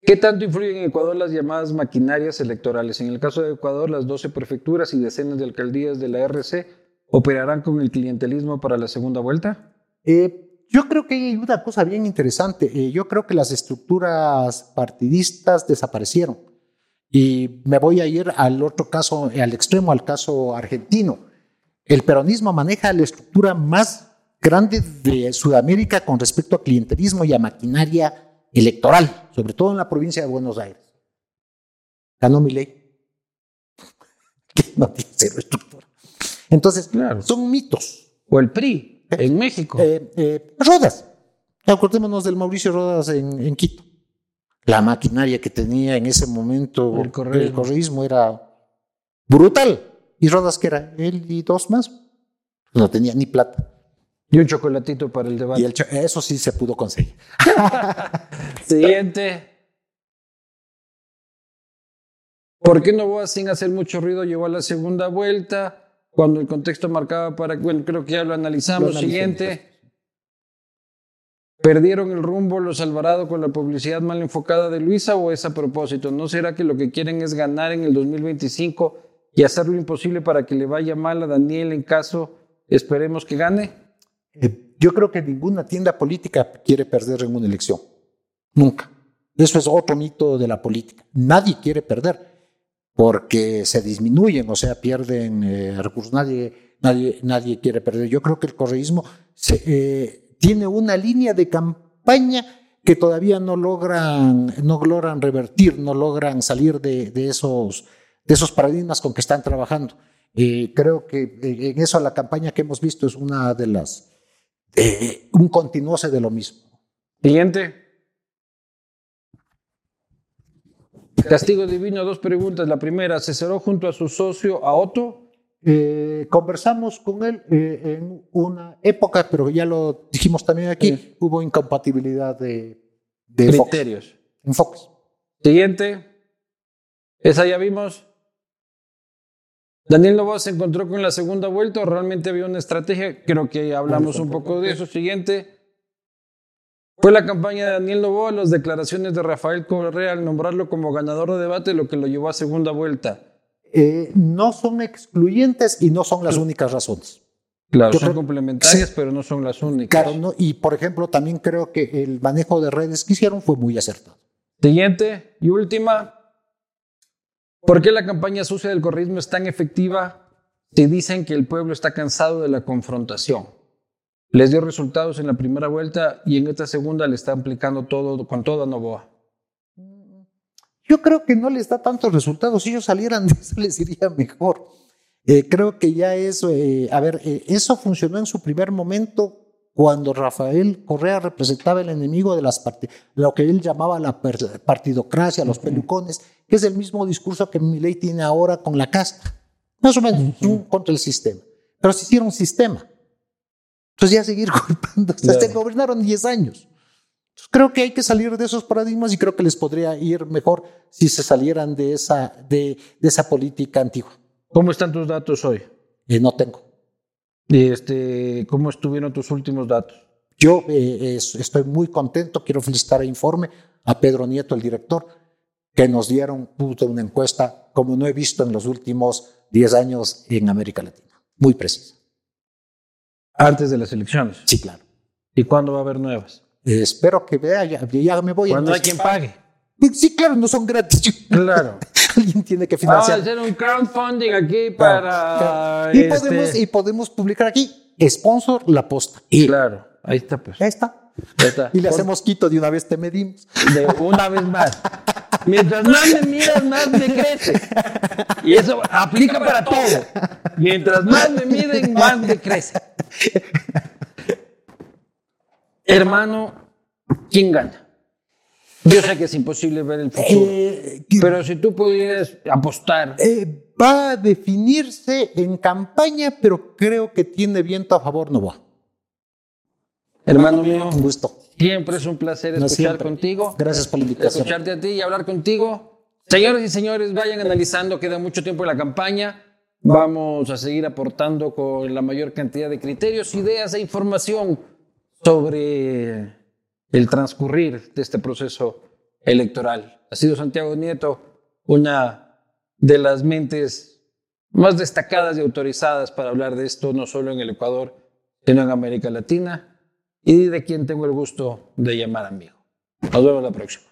¿Qué tanto influyen en Ecuador las llamadas maquinarias electorales? En el caso de Ecuador, las 12 prefecturas y decenas de alcaldías de la RC operarán con el clientelismo para la segunda vuelta. Eh, yo creo que hay una cosa bien interesante. Eh, yo creo que las estructuras partidistas desaparecieron. Y me voy a ir al otro caso, al extremo, al caso argentino. El peronismo maneja la estructura más grande de Sudamérica con respecto a clientelismo y a maquinaria electoral, sobre todo en la provincia de Buenos Aires. Ganó mi ley, [laughs] que no tiene cero estructura. Entonces, son mitos. O el PRI, en [laughs] México. Eh, eh, Rodas. Acordémonos del Mauricio Rodas en, Quito. La maquinaria que tenía en ese momento el, correísmo. era brutal. ¿Y Rodas que era? Él y dos más. No tenía ni plata. Y un chocolatito para el debate. Y eso sí se pudo conseguir. [laughs] Siguiente. ¿Por qué Novoa sin hacer mucho ruido llegó a la segunda vuelta? Cuando el contexto marcaba para... Bueno, creo que ya lo analizamos. Siguiente. ¿Perdieron el rumbo los Alvarado con la publicidad mal enfocada de Luisa o es a propósito? ¿No será que lo que quieren es ganar en el 2025 y hacer lo imposible para que le vaya mal a Daniel en caso esperemos que gane? Eh, yo creo que ninguna tienda política quiere perder en una elección. Nunca. Eso es otro mito de la política. Nadie quiere perder porque se disminuyen, o sea, pierden eh, recursos. Nadie, nadie, nadie quiere perder. Yo creo que el correísmo eh, tiene una línea de campaña que todavía no logran, no logran revertir, no logran salir de, esos, de esos paradigmas con que están trabajando. creo que en eso la campaña que hemos visto es una de las, eh, un continuose de lo mismo. Siguiente. Castigo divino, dos preguntas. La primera, ¿asesoró junto a su socio a Otto? Eh, conversamos con él eh, en una época, pero ya lo dijimos también aquí, hubo incompatibilidad de, criterios. Enfoques. Siguiente. Esa ya vimos. Daniel Novoa se encontró con la segunda vuelta, realmente había una estrategia, creo que hablamos un poco de eso. Siguiente. Fue la campaña de Daniel Novoa, las declaraciones de Rafael Correa al nombrarlo como ganador de debate, lo que lo llevó a segunda vuelta. Eh, no son excluyentes y no son las únicas razones. Claro, son complementarias, pero no son las únicas. Claro, no, y por ejemplo, también creo que el manejo de redes que hicieron fue muy acertado. Siguiente y última. ¿Por qué la campaña sucia del correísmo es tan efectiva si dicen que el pueblo está cansado de la confrontación? Les dio resultados en la primera vuelta y en esta segunda le está aplicando todo con toda Novoa. Yo creo que no les da tantos resultados. Si ellos salieran [laughs] de eso, les iría mejor. Eh, creo que ya eso, eh, a ver, eh, eso funcionó en su primer momento cuando Rafael Correa representaba el enemigo de las lo que él llamaba la partidocracia, los pelucones, que es el mismo discurso que Milei tiene ahora con la casta, más o menos, contra el sistema. Pero se hicieron un sistema. Entonces ya seguir [laughs] culpando, se gobernaron 10 años. creo que hay que salir de esos paradigmas y creo que les podría ir mejor si se salieran de esa, de, esa política antigua. ¿Cómo están tus datos hoy? Eh, no tengo. Este, ¿Cómo estuvieron tus últimos datos? Yo eh, es- estoy muy contento, quiero felicitar a Informe, a Pedro Nieto, el director, que nos dieron una encuesta como no he visto en los últimos 10 años en América Latina. Muy precisa. Antes de las elecciones. Sí, claro. ¿Y cuándo va a haber nuevas? Eh, espero que vea, ya, ya me voy. Cuando hay quien pague. Sí, claro, no son gratis. Claro. [laughs] Alguien tiene que Vamos a financiar. hacer un crowdfunding aquí para... y, este, podemos, y podemos publicar aquí, sponsor La Posta. Y Claro, ahí está pues. ya está. Está. Y le hacemos quito de una vez, te medimos. de una vez más. Mientras más me miras, más me crece. Y eso aplica para todo. Mientras más me miden, más me crece. Hermano, ¿quién gana? Yo sé que es imposible ver el futuro. Eh, Pero si tú pudieras apostar, eh, va a definirse en campaña, pero creo que tiene viento a favor Novoa. Hermano mío, Un gusto. siempre es un placer No, escuchar siempre. contigo. Gracias por la invitación. escucharte a ti y hablar contigo. Señores y señores, vayan analizando, queda mucho tiempo en la campaña. Vamos a seguir aportando con la mayor cantidad de criterios, ideas e información sobre el transcurrir de este proceso electoral. Ha sido Santiago Nieto una de las mentes más destacadas y autorizadas para hablar de esto, no solo en el Ecuador, sino en América Latina, y de quien tengo el gusto de llamar amigo. Nos vemos la próxima.